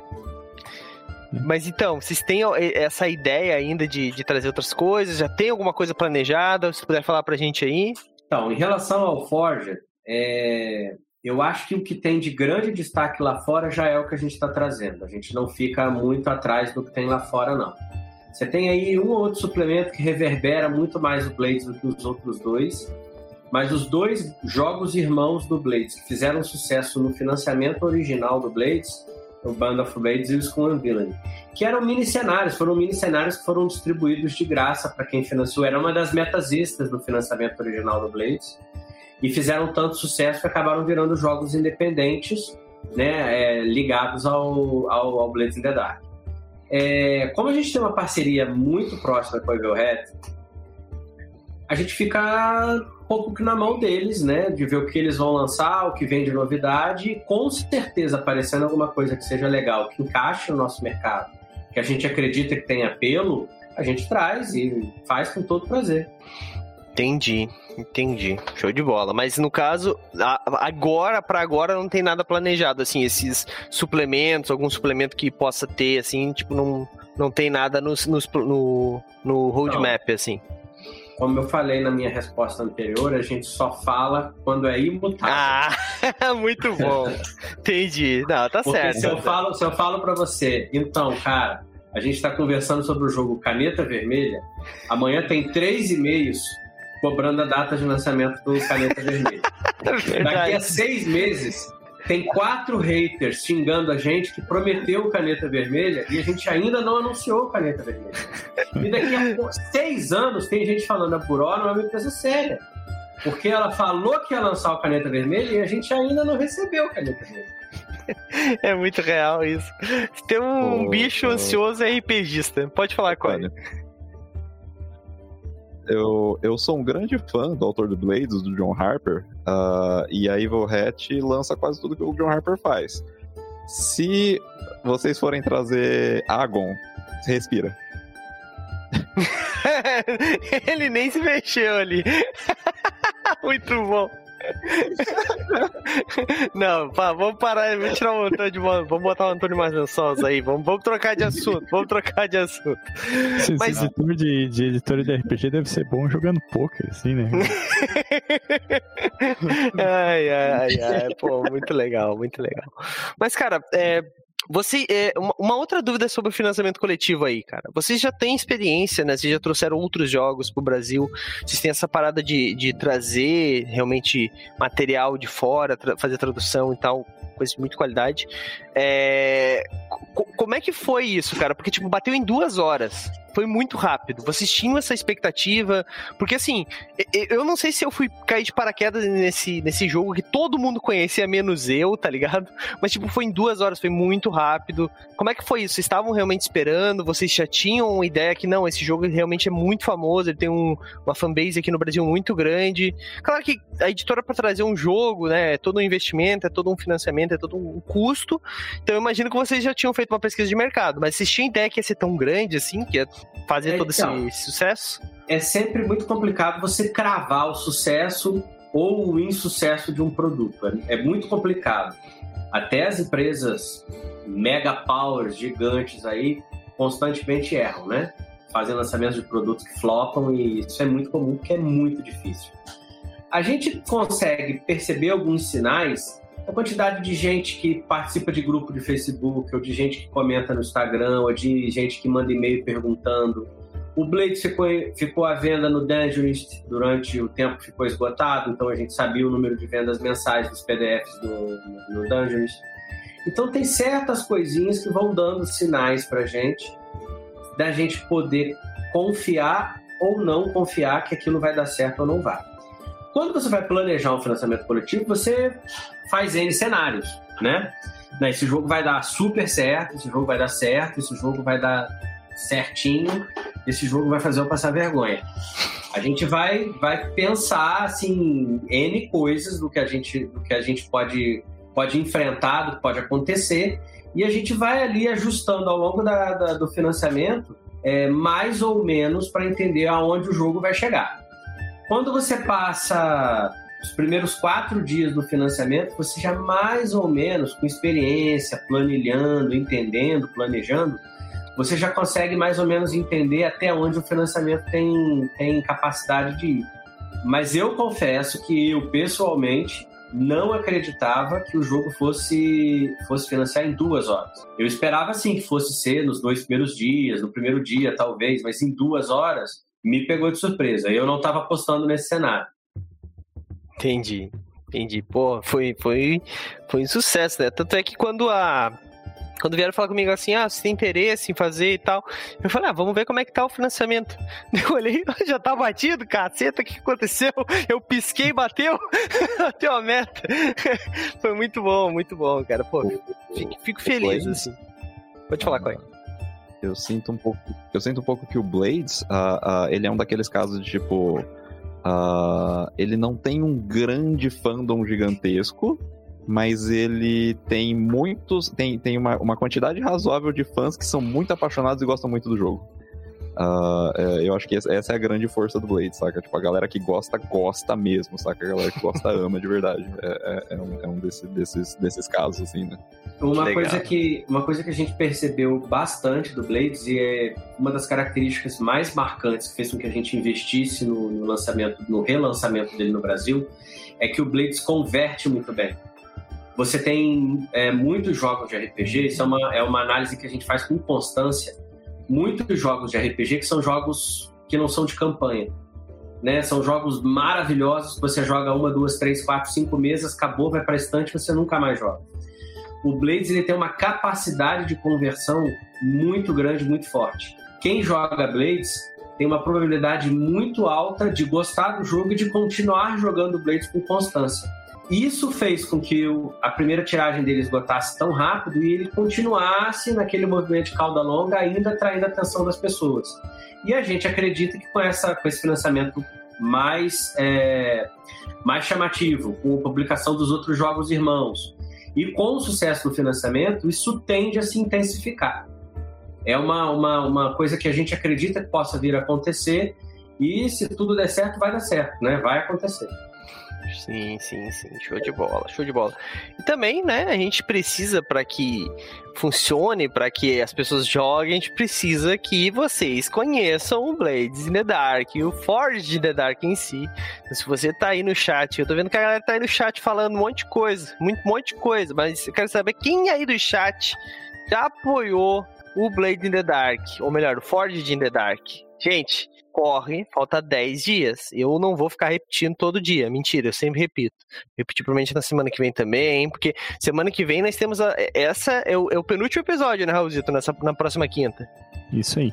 Mas então, vocês têm essa ideia ainda de, de trazer outras coisas? Já tem alguma coisa planejada? Se puder falar pra gente aí. Então, em relação ao Forger, é... eu acho que o que tem de grande destaque lá fora já é o que a gente está trazendo. A gente não fica muito atrás do que tem lá fora, não. Você tem aí um ou outro suplemento que reverbera muito mais o Blades do que os outros dois, mas os dois jogos irmãos do Blades que fizeram sucesso no financiamento original do Blades, o Band of Blades e o Skull and Villainy, que eram mini cenários, foram mini cenários que foram distribuídos de graça para quem financiou, era uma das metas extras do financiamento original do Blades, e fizeram tanto sucesso que acabaram virando jogos independentes, né, é, ligados ao, ao, ao Blades in the Dark. É, como a gente tem uma parceria muito próxima com a Evil Hat, a gente fica um pouco na mão deles, né? De ver o que eles vão lançar, o que vem de novidade, e com certeza aparecendo alguma coisa que seja legal, que encaixe no nosso mercado, que a gente acredita que tem apelo, a gente traz e faz com todo prazer. Entendi, entendi. Show de bola. Mas no caso, agora, para agora, não tem nada planejado, assim, esses suplementos, algum suplemento que possa ter, assim, tipo, não, não tem nada no, no, no roadmap, assim. Como eu falei na minha resposta anterior, a gente só fala quando é imutável. Ah, muito bom. Entendi. Não, tá Porque certo. Se eu falo, se eu falo para você, então, cara, a gente está conversando sobre o jogo Caneta Vermelha. Amanhã tem três e-mails cobrando a data de lançamento do Caneta Vermelha. Daqui a seis meses, tem quatro haters xingando a gente que prometeu o Caneta Vermelha e a gente ainda não anunciou o Caneta Vermelha. E daqui a seis anos tem gente falando a Buró não é uma empresa séria. Porque ela falou que ia lançar o Caneta Vermelha e a gente ainda não recebeu o Caneta Vermelha. É muito real isso. Tem um Oh, bicho oh. ansioso é RPGista. Pode falar, Corey. Eu, eu sou um grande fã do autor do Blades, do John Harper, ah, e a Evil Hat lança quase tudo que o John Harper faz. Se vocês forem trazer Agon, respira. Ele nem se mexeu ali. Muito bom. Não, pá, vamos parar, vamos tirar o Antônio de vamos botar o Antônio mais lençosos aí, vamos, vamos trocar de assunto, vamos trocar de assunto. Esse Mas- editor de, de editor de RPG deve ser bom jogando poker, assim, né? Ai, ai, ai, pô, muito legal, muito legal. Mas, cara, é, você, é, uma, outra dúvida sobre o financiamento coletivo aí, cara. Vocês já têm experiência, né? Vocês já trouxeram outros jogos pro Brasil. Vocês têm essa parada de, de trazer realmente material de fora, tra- fazer tradução e tal, coisa de muita qualidade. É, co- como é que foi isso, cara? Porque, tipo, bateu em duas horas. Foi muito rápido. Vocês tinham essa expectativa? Porque, assim, eu não sei se eu fui cair de paraquedas nesse, nesse jogo que todo mundo conhecia, menos eu, tá ligado? Mas, tipo, foi em duas horas, foi muito rápido. Como é que foi isso? Vocês estavam realmente esperando? Vocês já tinham uma ideia que, não, esse jogo realmente é muito famoso, ele tem um- uma fanbase aqui no Brasil muito grande. Claro que a editora, para trazer um jogo, né, é todo um investimento, é todo um financiamento, é todo um custo. Então, eu imagino que vocês já tinham feito uma pesquisa de mercado, mas vocês tinham ideia que ia ser tão grande assim, que ia fazer todo Então. esse sucesso? É sempre muito complicado você cravar o sucesso ou o insucesso de um produto. É, é muito complicado. Até as empresas mega powers gigantes aí constantemente erram, né? Fazem lançamentos de produtos que flopam e isso é muito comum porque é muito difícil. A gente consegue perceber alguns sinais a quantidade de gente que participa de grupo de Facebook, ou de gente que comenta no Instagram, ou de gente que manda e-mail perguntando. O Blade ficou, ficou à venda no Dungeonist durante o tempo que ficou esgotado, então a gente sabia o número de vendas mensais dos PDFs do, no Dungeonist. Então tem certas coisinhas que vão dando sinais pra gente, da gente poder confiar ou não confiar que aquilo vai dar certo ou não vai. Quando você vai planejar um financiamento coletivo, você faz N cenários, né? Né, Esse jogo vai dar super certo, esse jogo vai dar certo, esse jogo vai dar certinho, esse jogo vai fazer eu passar vergonha. A gente vai, vai pensar assim N coisas do que a gente, do que a gente pode, pode enfrentar, do que pode acontecer, e a gente vai ali ajustando ao longo da, da- do financiamento é, mais ou menos para entender aonde o jogo vai chegar. Quando você passa os primeiros quatro dias do financiamento, você já mais ou menos, com experiência, planilhando, entendendo, planejando, você já consegue mais ou menos entender até onde o financiamento tem, tem capacidade de ir. Mas eu confesso que eu, pessoalmente, não acreditava que o jogo fosse, fosse financiar em duas horas. Eu esperava, sim, que fosse ser nos dois primeiros dias, no primeiro dia, talvez, mas em duas horas me pegou de surpresa. Eu não estava apostando nesse cenário. Entendi. Entendi. Pô, foi, foi, foi um sucesso, né? Tanto é que quando a. Quando vieram falar comigo assim, ah, você tem interesse em fazer e tal, eu falei, ah, vamos ver como é que tá o financiamento. Eu olhei, já tá batido, caceta, o que aconteceu? Eu pisquei bateu, bateu a meta. Foi muito bom, muito bom, cara. Pô, fico, fico feliz, assim. Pode falar, Coy. Eu sinto um pouco, eu sinto um pouco que o Blades, ah, ah, ele é um daqueles casos de tipo, ah, ele não tem um grande fandom gigantesco, mas ele tem muitos, tem, tem uma, uma quantidade razoável de fãs que são muito apaixonados e gostam muito do jogo. É, eu acho que essa, essa é a grande força do Blade, saca? Tipo, a galera que gosta, gosta mesmo, saca? A galera que gosta, ama de verdade. É, é- é um, é um desse- desses, desses casos, assim, né? Uma Legal. coisa, que, uma coisa que a gente percebeu bastante do Blades e é uma das características mais marcantes que fez com que a gente investisse no, no lançamento, no relançamento dele no Brasil, é que o Blades converte muito bem. Você tem é, muitos jogos de RPG, isso é uma, é uma análise que a gente faz com constância. Muitos jogos de RPG que são jogos que não são de campanha. Né? São jogos maravilhosos que você joga uma, duas, três, quatro, cinco meses, acabou, vai para estante, você nunca mais joga o Blades ele tem uma capacidade de conversão muito grande, muito forte. Quem joga Blades tem uma probabilidade muito alta de gostar do jogo e de continuar jogando Blades com constância. Isso fez com que a primeira tiragem dele esgotasse tão rápido e ele continuasse naquele movimento de cauda longa, ainda atraindo a atenção das pessoas. E a gente acredita que com, essa, com esse financiamento mais, é, mais chamativo, com a publicação dos outros jogos irmãos, e com o sucesso do financiamento, isso tende a se intensificar. É uma, uma, uma coisa que a gente acredita que possa vir a acontecer, e se tudo der certo, vai dar certo, né? Vai acontecer. Sim, sim, sim. Show de bola, show de bola. E também, né, a gente precisa para que funcione, para que as pessoas joguem, a gente precisa que vocês conheçam o Blades in the Dark, o Forge in the Dark em si. Então, se você tá aí no chat, eu tô vendo que a galera tá aí no chat falando um monte de coisa, muito um monte de coisa, mas eu quero saber quem aí do chat já apoiou o Blade in the Dark, ou melhor, o Forge in the Dark. Gente, corre, falta 10 dias. Eu não vou ficar repetindo todo dia. Mentira, eu sempre repito. Repetir provavelmente na semana que vem também, porque semana que vem nós temos a, essa é o, é o penúltimo episódio, né, Raulzito, nessa na próxima quinta. Isso aí.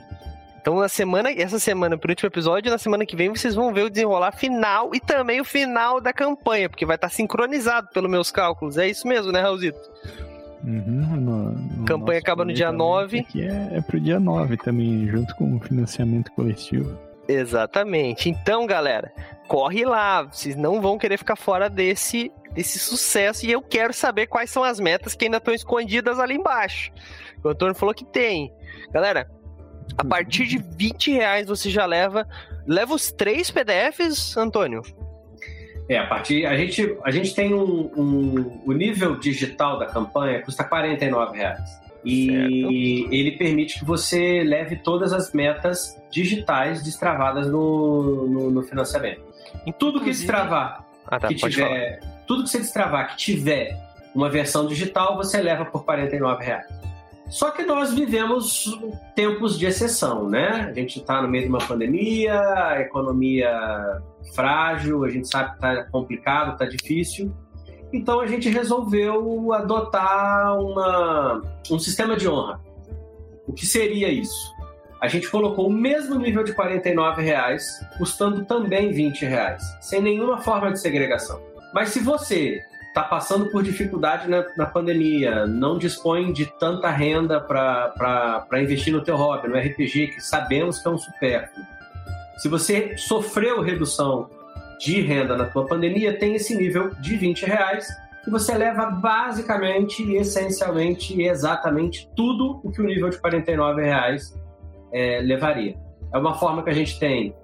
Então, na semana, essa semana, o último episódio, na semana que vem vocês vão ver o desenrolar final e também o final da campanha, porque vai estar sincronizado pelos meus cálculos. É isso mesmo, né, Raulzito? Uhum, no, no campanha acaba no dia 9. Aqui é, é pro dia 9 também, junto com o financiamento coletivo. Exatamente. Então, galera, corre lá. Vocês não vão querer ficar fora desse, desse sucesso. E eu quero saber quais são as metas que ainda estão escondidas ali embaixo. O Antônio falou que tem. Galera, a partir de 20 reais você já leva. Leva os três PDFs, Antônio? É, a partir. A gente, a gente tem um, um. O nível digital da campanha custa 49 reais. E certo. ele permite que você leve todas as metas digitais destravadas no, no, no financiamento. Em tudo que destravar, ah, tá, que tiver, falar. tudo que você destravar que tiver uma versão digital, você leva por R$ reais. Só que nós vivemos tempos de exceção, né? A gente está no meio de uma pandemia, a economia frágil, a gente sabe que está complicado, está difícil. Então a gente resolveu adotar uma, um sistema de honra. O que seria isso? A gente colocou o mesmo nível de R$ reais, custando também R$ reais, sem nenhuma forma de segregação. Mas se você está passando por dificuldade na, na, pandemia, não dispõe de tanta renda para investir no teu hobby, no RPG, que sabemos que é um supérfluo. Se você sofreu redução de renda na tua pandemia tem esse nível de 20 reais que você leva basicamente, essencialmente e exatamente tudo o que o nível de 49 reais é, levaria. É uma forma que a gente tem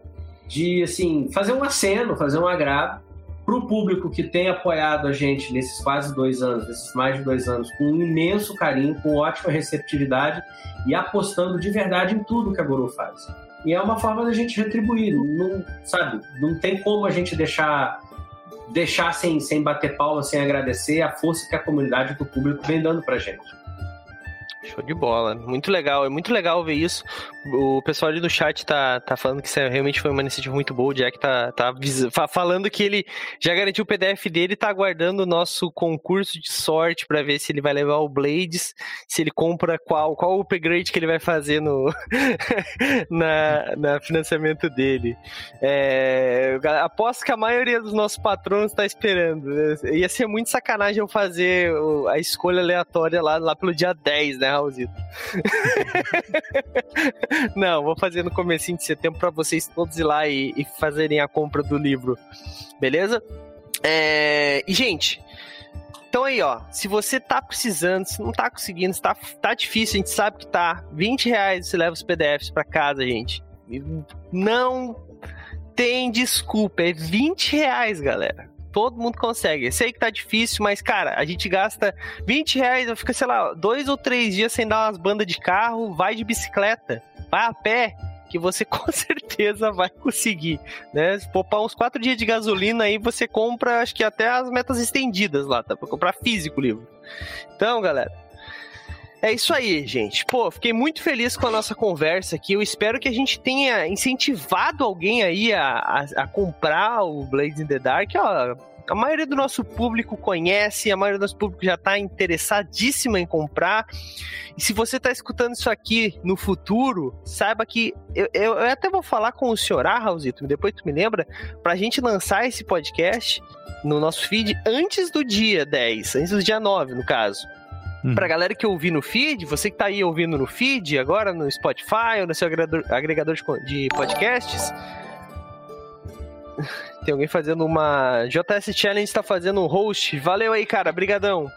de assim fazer um aceno, fazer um agrado para o público que tem apoiado a gente nesses quase dois anos, nesses mais de dois anos, com um imenso carinho, com ótima receptividade e apostando de verdade em tudo que a Guru faz. E é uma forma da gente retribuir, não, sabe? Não tem como a gente deixar deixar sem, sem bater palma, sem agradecer a força que a comunidade do público vem dando pra gente. Show de bola. Muito legal. É muito legal ver isso. O pessoal ali do chat tá, tá falando que isso realmente foi uma iniciativa muito boa. O Jack tá, tá falando que ele já garantiu o PDF dele e tá aguardando o nosso concurso de sorte para ver se ele vai levar o Blades, se ele compra qual, qual o upgrade que ele vai fazer no na, na financiamento dele. É, aposto que a maioria dos nossos patronos tá esperando. Ia ser muito sacanagem eu fazer a escolha aleatória lá, lá pelo dia 10, né? Raulzito. Não, vou fazer no comecinho de setembro para vocês todos ir lá e, e, fazerem a compra do livro. Beleza? É... E, gente, então aí, ó, se você tá precisando, se não tá conseguindo, se tá, tá difícil, a gente sabe que tá. 20 reais você leva os PDFs para casa, gente. Não tem desculpa, é 20 reais, galera todo mundo consegue. Eu sei que tá difícil, mas, cara, a gente gasta 20 reais, eu fico, sei lá, dois ou três dias sem dar umas bandas de carro, vai de bicicleta, vai a pé, que você com certeza vai conseguir, né? Se poupar uns quatro dias de gasolina aí, você compra, acho que até as metas estendidas lá, tá? Pra comprar físico o livro. Então, galera, é isso aí, gente. Pô, fiquei muito feliz com a nossa conversa aqui. Eu espero que a gente tenha incentivado alguém aí a, a, a comprar o Blades in the Dark. Ó, a maioria do nosso público conhece, a maioria do nosso público já está interessadíssima em comprar. E se você está escutando isso aqui no futuro, saiba que eu, eu, eu até vou falar com o senhor, ah, Raulzito, depois tu me lembra, para a gente lançar esse podcast no nosso feed antes do dia 10, antes do dia 9, no caso. Uhum. Pra galera que ouvir no feed, você que tá aí ouvindo no feed, agora no Spotify ou no seu agregador, agregador de podcasts, tem alguém fazendo uma. JS Challenge tá fazendo um host. Valeu aí, cara. Brigadão.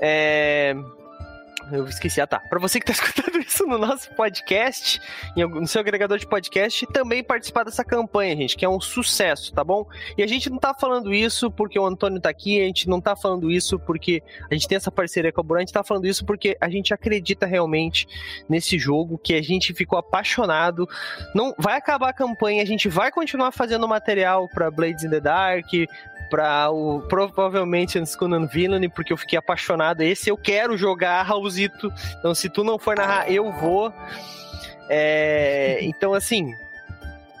É... Eu esqueci. Ah, tá. Pra você que tá escutando isso no nosso podcast, no seu agregador de podcast, também participar dessa campanha, gente, que é um sucesso, tá bom? E a gente não tá falando isso porque o Antônio tá aqui, a gente não tá falando isso porque a gente tem essa parceria com a Buran, a gente tá falando isso porque a gente acredita realmente nesse jogo, que a gente ficou apaixonado. Não vai acabar a campanha, a gente vai continuar fazendo material para Blades in the Dark, pra o provavelmente Unsconan Villain, porque eu fiquei apaixonado. Esse eu quero jogar, Raulzito. Então, se tu não for narrar, eu vou. É, então, assim,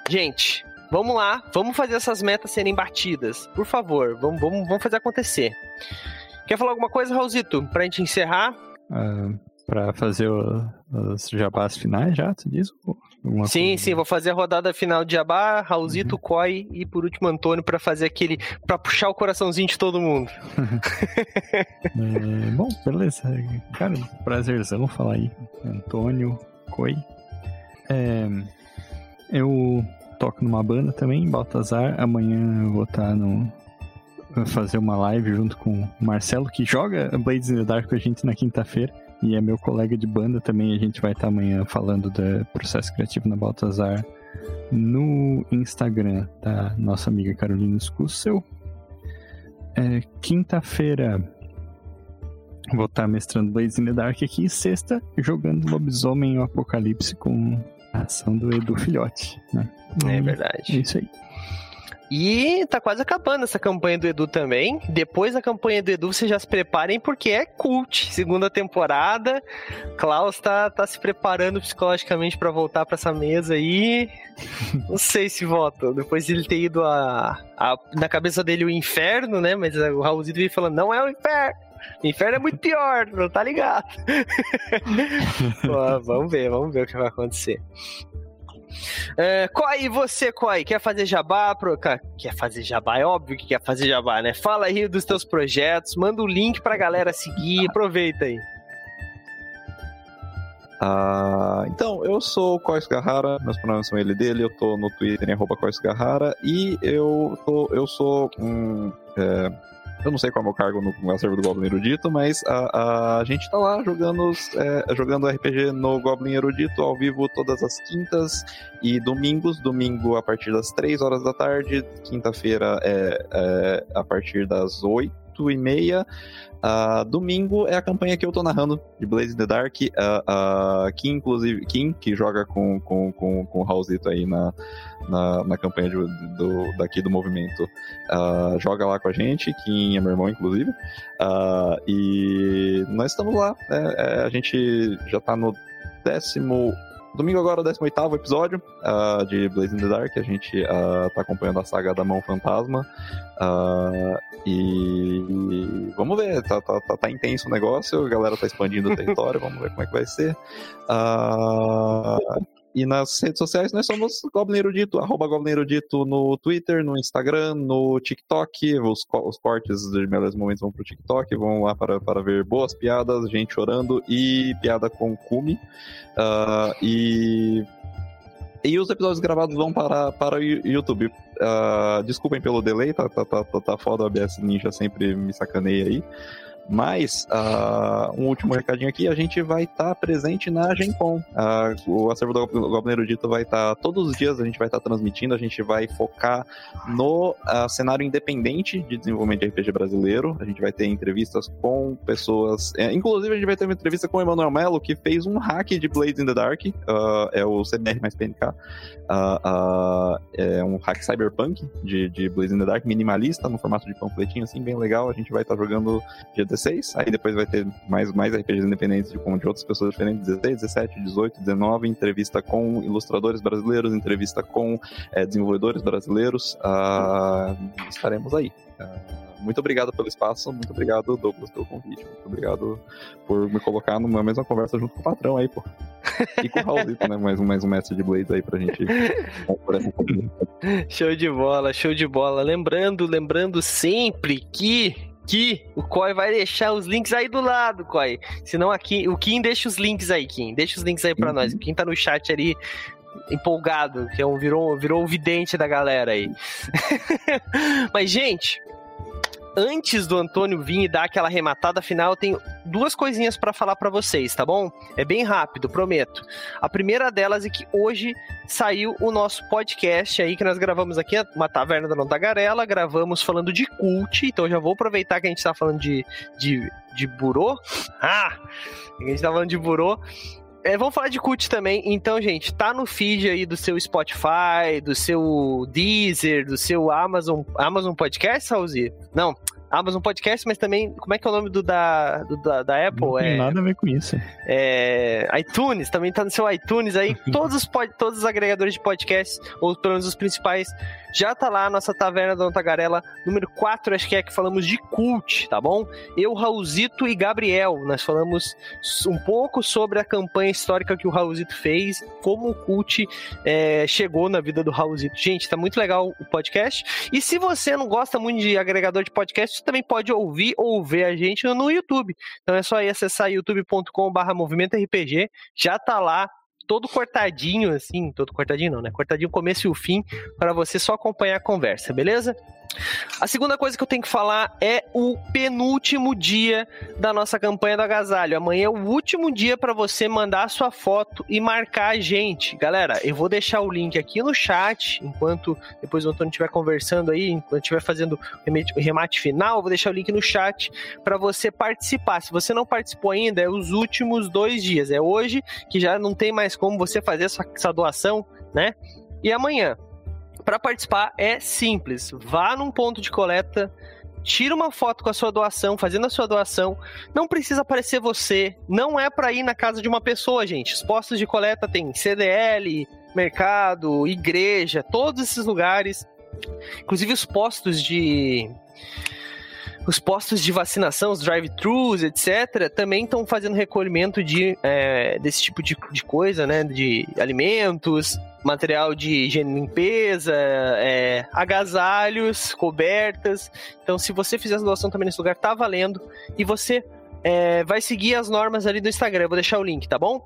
gente, vamos lá, vamos fazer essas metas serem batidas. Por favor, vamos, vamos, vamos fazer acontecer. Quer falar alguma coisa, Raulzito, pra gente encerrar? Uh, pra fazer o, os jabás finais já, tu diz? Uma sim, coisa. sim, vou fazer a rodada final de Jabá, Raulzito, uhum. Koi e por último Antônio para fazer aquele. para puxar o coraçãozinho de todo mundo. é, bom, beleza. Cara, prazerzão falar aí. Antônio, Koi. É, eu toco numa banda também, Baltazar. Amanhã eu vou estar tá no. Fazer uma live junto com o Marcelo, que joga Blades in the Dark com a gente na quinta-feira e é meu colega de banda também. A gente vai estar amanhã falando do processo criativo na Baltazar no Instagram da nossa amiga Carolina Scussel. É, Quinta-feira vou estar mestrando Blades in the Dark aqui e sexta jogando Lobisomem e o Apocalipse com a ação do Edu Filhote. Né? É verdade. É isso aí. E tá quase acabando essa campanha do Edu também. Depois da campanha do Edu, vocês já se preparem, porque é cult. Segunda temporada. Klaus tá, tá se preparando psicologicamente para voltar para essa mesa aí. Não sei se volta. Depois de ele ter ido a, a, na cabeça dele o inferno, né? Mas o Raulzito veio falando: não é o inferno. O inferno é muito pior, não tá ligado? Pô, vamos ver, vamos ver o que vai acontecer. É, você, Koi, quer fazer jabá? Pro... Quer fazer jabá? É óbvio que quer fazer jabá, né? Fala aí dos teus projetos, manda o um link pra galera seguir, aproveita aí. Ah, então, eu sou o Cois Garrara, meus pronomes são ele dele, eu tô no Twitter em arroba Garrara e eu, tô, eu sou um. É, eu não sei qual é o meu cargo no, acervo do Goblin Erudito, mas a, a gente tá lá jogando, é, jogando RPG no Goblin Erudito ao vivo todas as quintas e domingos. Domingo a partir das 3 horas da tarde, quinta-feira é, é a partir das 8 e meia. Uh, domingo é a campanha que eu tô narrando de Blaze in the Dark. Uh, uh, Kim, inclusive, Kim, que joga com, com, com, com o Raulzito aí na, na, na campanha de, do, daqui do movimento, uh, joga lá com a gente, Kim é meu irmão, inclusive. E nós estamos lá. Né? É, a gente já tá no décimo Domingo agora, o 18 episódio uh, de Blaze in the Dark. A gente uh, tá acompanhando a saga da Mão Fantasma. Uh, e vamos ver, tá, tá, tá, tá, intenso o negócio, a galera tá expandindo o território, vamos ver como é que vai ser. E nas redes sociais nós somos Goblin Erudito, arroba Goblin Erudito no Twitter, no Instagram, no TikTok. Os, os cortes de melhores momentos vão pro TikTok, vão lá para, para ver boas piadas, gente chorando e piada com Kumi. Uh, e e os episódios gravados vão para, para o YouTube. Uh, desculpem pelo delay, tá, tá, tá, tá foda, o ABS Ninja sempre me sacaneia aí. Mas, uh, um último recadinho aqui, a gente vai estar tá presente na Gen Con. Uh, o acervo do Goblin vai estar tá, todos os dias, a gente vai estar tá transmitindo, a gente vai focar no uh, cenário independente de desenvolvimento de RPG brasileiro. A gente vai ter entrevistas com pessoas, é, inclusive a gente vai ter uma entrevista com o Emanuel Melo, que fez um hack de Blades in the Dark, é o CBR mais PNK. é um hack cyberpunk de, de Blades in the Dark, minimalista, no formato de panfletinho, assim, bem legal. A gente vai estar jogando dia 16, aí depois vai ter mais, mais RPGs independentes de, de outras pessoas diferentes, 16, 17, 18, 19, entrevista com ilustradores brasileiros, entrevista com é, desenvolvedores brasileiros, uh, estaremos aí. Uh, muito obrigado pelo espaço, muito obrigado, Douglas, pelo convite, muito obrigado por me colocar numa mesma conversa junto com o patrão aí, pô. E com o Raulzito, né? Mais um, mais um mestre de Blades aí pra gente. show de bola, show de bola. Lembrando, lembrando sempre que que o Koi vai deixar os links aí do lado, Koi. Senão aqui, o Kim deixa os links aí, Kim. Deixa os links aí para uhum. nós. Quem tá no chat ali empolgado, que é um virou, virou o vidente da galera aí. Mas gente, antes do Antônio vir e dar aquela arrematada final, eu tenho duas coisinhas para falar para vocês, tá bom? É bem rápido, prometo. A primeira delas é que hoje saiu o nosso podcast aí que nós gravamos aqui, uma taverna da Tagarela, gravamos falando de cult, então já vou aproveitar que a gente tá falando de, de, de burô. Ah! A gente tá falando de burô. É, vamos falar de cult também. Então, gente, tá no feed aí do seu Spotify, do seu Deezer, do seu Amazon, Amazon Podcast, Saulzi? Não, Amazon Podcast, mas também, como é que é o nome do da, do, da, da Apple? Não tem é, nada a ver com isso. É, iTunes, também tá no seu iTunes aí, todos os, todos os agregadores de podcast, ou pelo menos os principais, já tá lá a nossa Taverna da Tagarela, número 4, acho que é que falamos de cult, tá bom? Eu, Raulzito e Gabriel, nós falamos um pouco sobre a campanha histórica que o Raulzito fez, como o cult é, chegou na vida do Raulzito. Gente, tá muito legal o podcast. E se você não gosta muito de agregador de podcast, você também pode ouvir ou ver a gente no YouTube. Então é só ir acessar youtube.com/barra movimento RPG, já tá lá todo cortadinho, assim, todo cortadinho não, né? Cortadinho começo e o fim, para você só acompanhar a conversa, beleza? A segunda coisa que eu tenho que falar é o penúltimo dia da nossa campanha do agasalho. Amanhã é o último dia para você mandar a sua foto e marcar a gente. Galera, eu vou deixar o link aqui no chat, enquanto depois o Antônio estiver conversando aí, enquanto estiver fazendo o remate final, eu vou deixar o link no chat para você participar. Se você não participou ainda, é os últimos dois dias. É hoje que já não tem mais como você fazer essa, essa doação, né? E amanhã. Para participar é simples. Vá num ponto de coleta, tira uma foto com a sua doação, fazendo a sua doação. Não precisa aparecer você. Não é para ir na casa de uma pessoa, gente. Os postos de coleta tem CDL, mercado, igreja, todos esses lugares. Inclusive os postos de os postos de vacinação, os drive-thrus, etc., também estão fazendo recolhimento de, é, desse tipo de, de coisa, né? De alimentos, material de higiene e limpeza, é, agasalhos, cobertas. Então, se você fizer a doação também nesse lugar, tá valendo. E você é, vai seguir as normas ali do Instagram. Vou deixar o link, tá bom?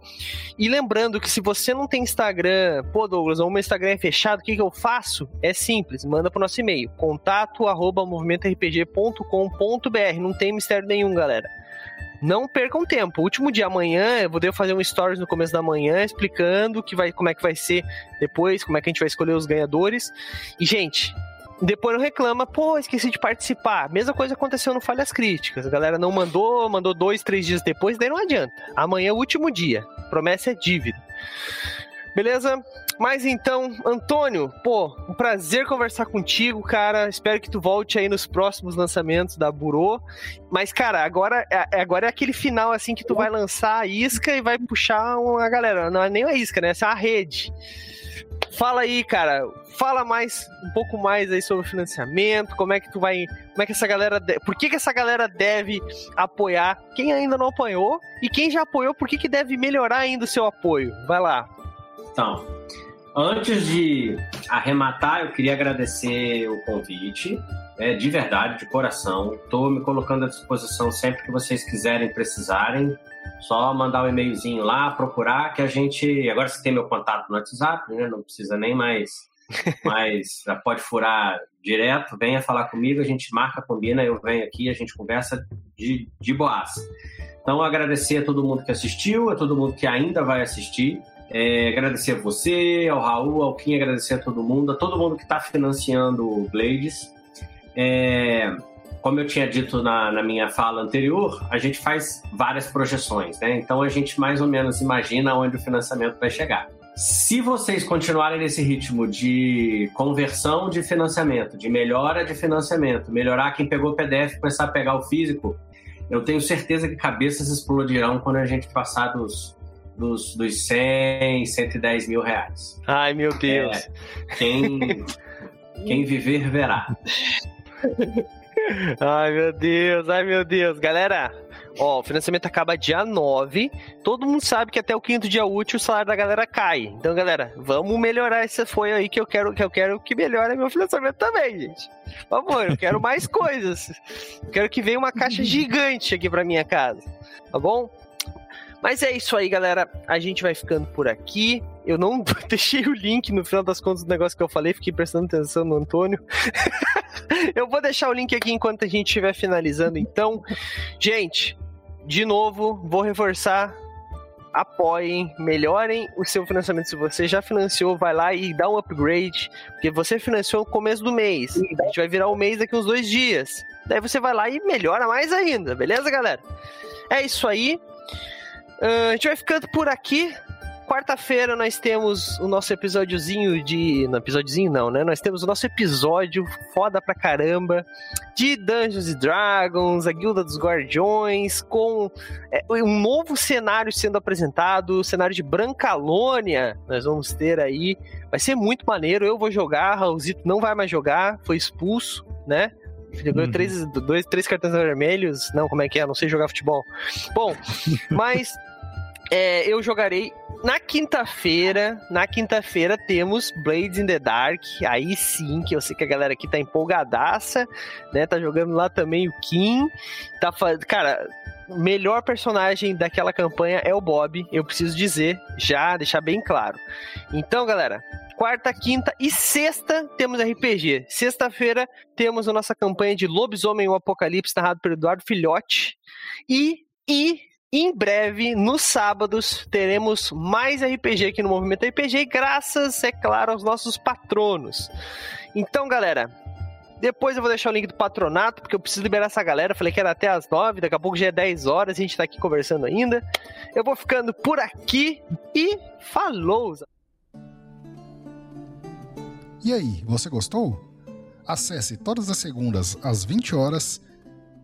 E lembrando que se você não tem Instagram, pô, Douglas, ou o meu Instagram é fechado, o que, que eu faço? É simples, manda pro nosso e-mail, contato arroba movimentorpg.com.br. Não tem mistério nenhum, galera não percam tempo. último dia amanhã, eu vou fazer um stories no começo da manhã explicando que vai, como é que vai ser depois, como é que a gente vai escolher os ganhadores. E, gente, depois reclama, pô, esqueci de participar. Mesma coisa aconteceu no Falhas Críticas. A galera não mandou, mandou dois, três dias depois, daí não adianta. Amanhã é o último dia. Promessa é dívida. Beleza? Mas então, Antônio, pô, um prazer conversar contigo, cara. Espero que tu volte aí nos próximos lançamentos da Burô. Mas, cara, agora é, agora é aquele final assim que tu vai lançar a isca e vai puxar uma galera. Não é nem a isca, né? Essa é a rede. Fala aí, cara. Fala mais, um pouco mais aí sobre o financiamento, como é que tu vai, como é que essa galera, por que que essa galera deve apoiar quem ainda não apoiou e quem já apoiou, por que que deve melhorar ainda o seu apoio? Vai lá. Então, antes de arrematar, eu queria agradecer o convite, né, de verdade, de coração. Estou me colocando à disposição sempre que vocês quiserem, precisarem. Só mandar um e-mailzinho lá, procurar, que a gente. Agora você tem meu contato no WhatsApp, né? Não precisa nem mais. Mas já pode furar direto, venha falar comigo, a gente marca, combina, eu venho aqui, a gente conversa de, de boas. Então, agradecer a todo mundo que assistiu, a todo mundo que ainda vai assistir. É, agradecer a você, ao Raul, ao Kim, agradecer a todo mundo, a todo mundo que está financiando o Blades. É, como eu tinha dito na, na, minha fala anterior, a gente faz várias projeções, né? Então a gente mais ou menos imagina onde o financiamento vai chegar. Se vocês continuarem nesse ritmo de conversão de financiamento, de melhora de financiamento, melhorar quem pegou o PDF começar a pegar o físico, eu tenho certeza que cabeças explodirão quando a gente passar dos, dos, dos 100, 110 mil reais. Ai, meu Deus. É, quem, quem viver, verá. Ai, meu Deus, ai, meu Deus. Galera, Ó, o financiamento acaba dia 9. Todo mundo sabe que até o quinto dia útil o salário da galera cai. Então, galera, vamos melhorar esse foi aí que eu quero que eu quero que melhore meu financiamento também, gente. Por favor, eu quero mais coisas. Eu quero que venha uma caixa gigante aqui para minha casa. Tá bom? Mas é isso aí, galera. A gente vai ficando por aqui. Eu não deixei o link no final das contas do negócio que eu falei, fiquei prestando atenção no Antônio. eu vou deixar o link aqui enquanto a gente estiver finalizando, então. Gente, de novo, vou reforçar. Apoiem, melhorem o seu financiamento. Se você já financiou, vai lá e dá um upgrade. Porque você financiou no começo do mês. A gente vai virar o um mês daqui uns dois dias. Daí você vai lá e melhora mais ainda, beleza, galera? É isso aí. Uh, a gente vai ficando por aqui. Quarta-feira nós temos o nosso episódiozinho de. Não, episódiozinho não, né? Nós temos o nosso episódio foda pra caramba de Dungeons Dragons, a Guilda dos Guardiões, com é, um novo cenário sendo apresentado, o cenário de Brancalônia. Nós vamos ter aí. Vai ser muito maneiro. Eu vou jogar, Raulzito não vai mais jogar, foi expulso, né? Jogou uhum. três, dois, três cartões vermelhos. Não, como é que é? Não sei jogar futebol. Bom, mas é, eu jogarei na quinta-feira. Na quinta-feira temos Blades in the Dark. Aí sim, que eu sei que a galera aqui tá empolgadaça, né? Tá jogando lá também o Kim. Tá fazendo. Cara, melhor personagem daquela campanha é o Bob, eu preciso dizer, já deixar bem claro. Então, galera, quarta, quinta e sexta temos RPG. Sexta-feira temos a nossa campanha de Lobisomem o Apocalipse, narrado pelo Eduardo Filhote. E, e em breve, nos sábados, teremos mais RPG aqui no Movimento RPG, graças, é claro, aos nossos patronos. Então, galera, depois eu vou deixar o link do patronato, porque eu preciso liberar essa galera. Falei que era até as 9, daqui a pouco já é 10 horas, a gente tá aqui conversando ainda. Eu vou ficando por aqui e falou! E aí, você gostou? Acesse todas as segundas às 20 horas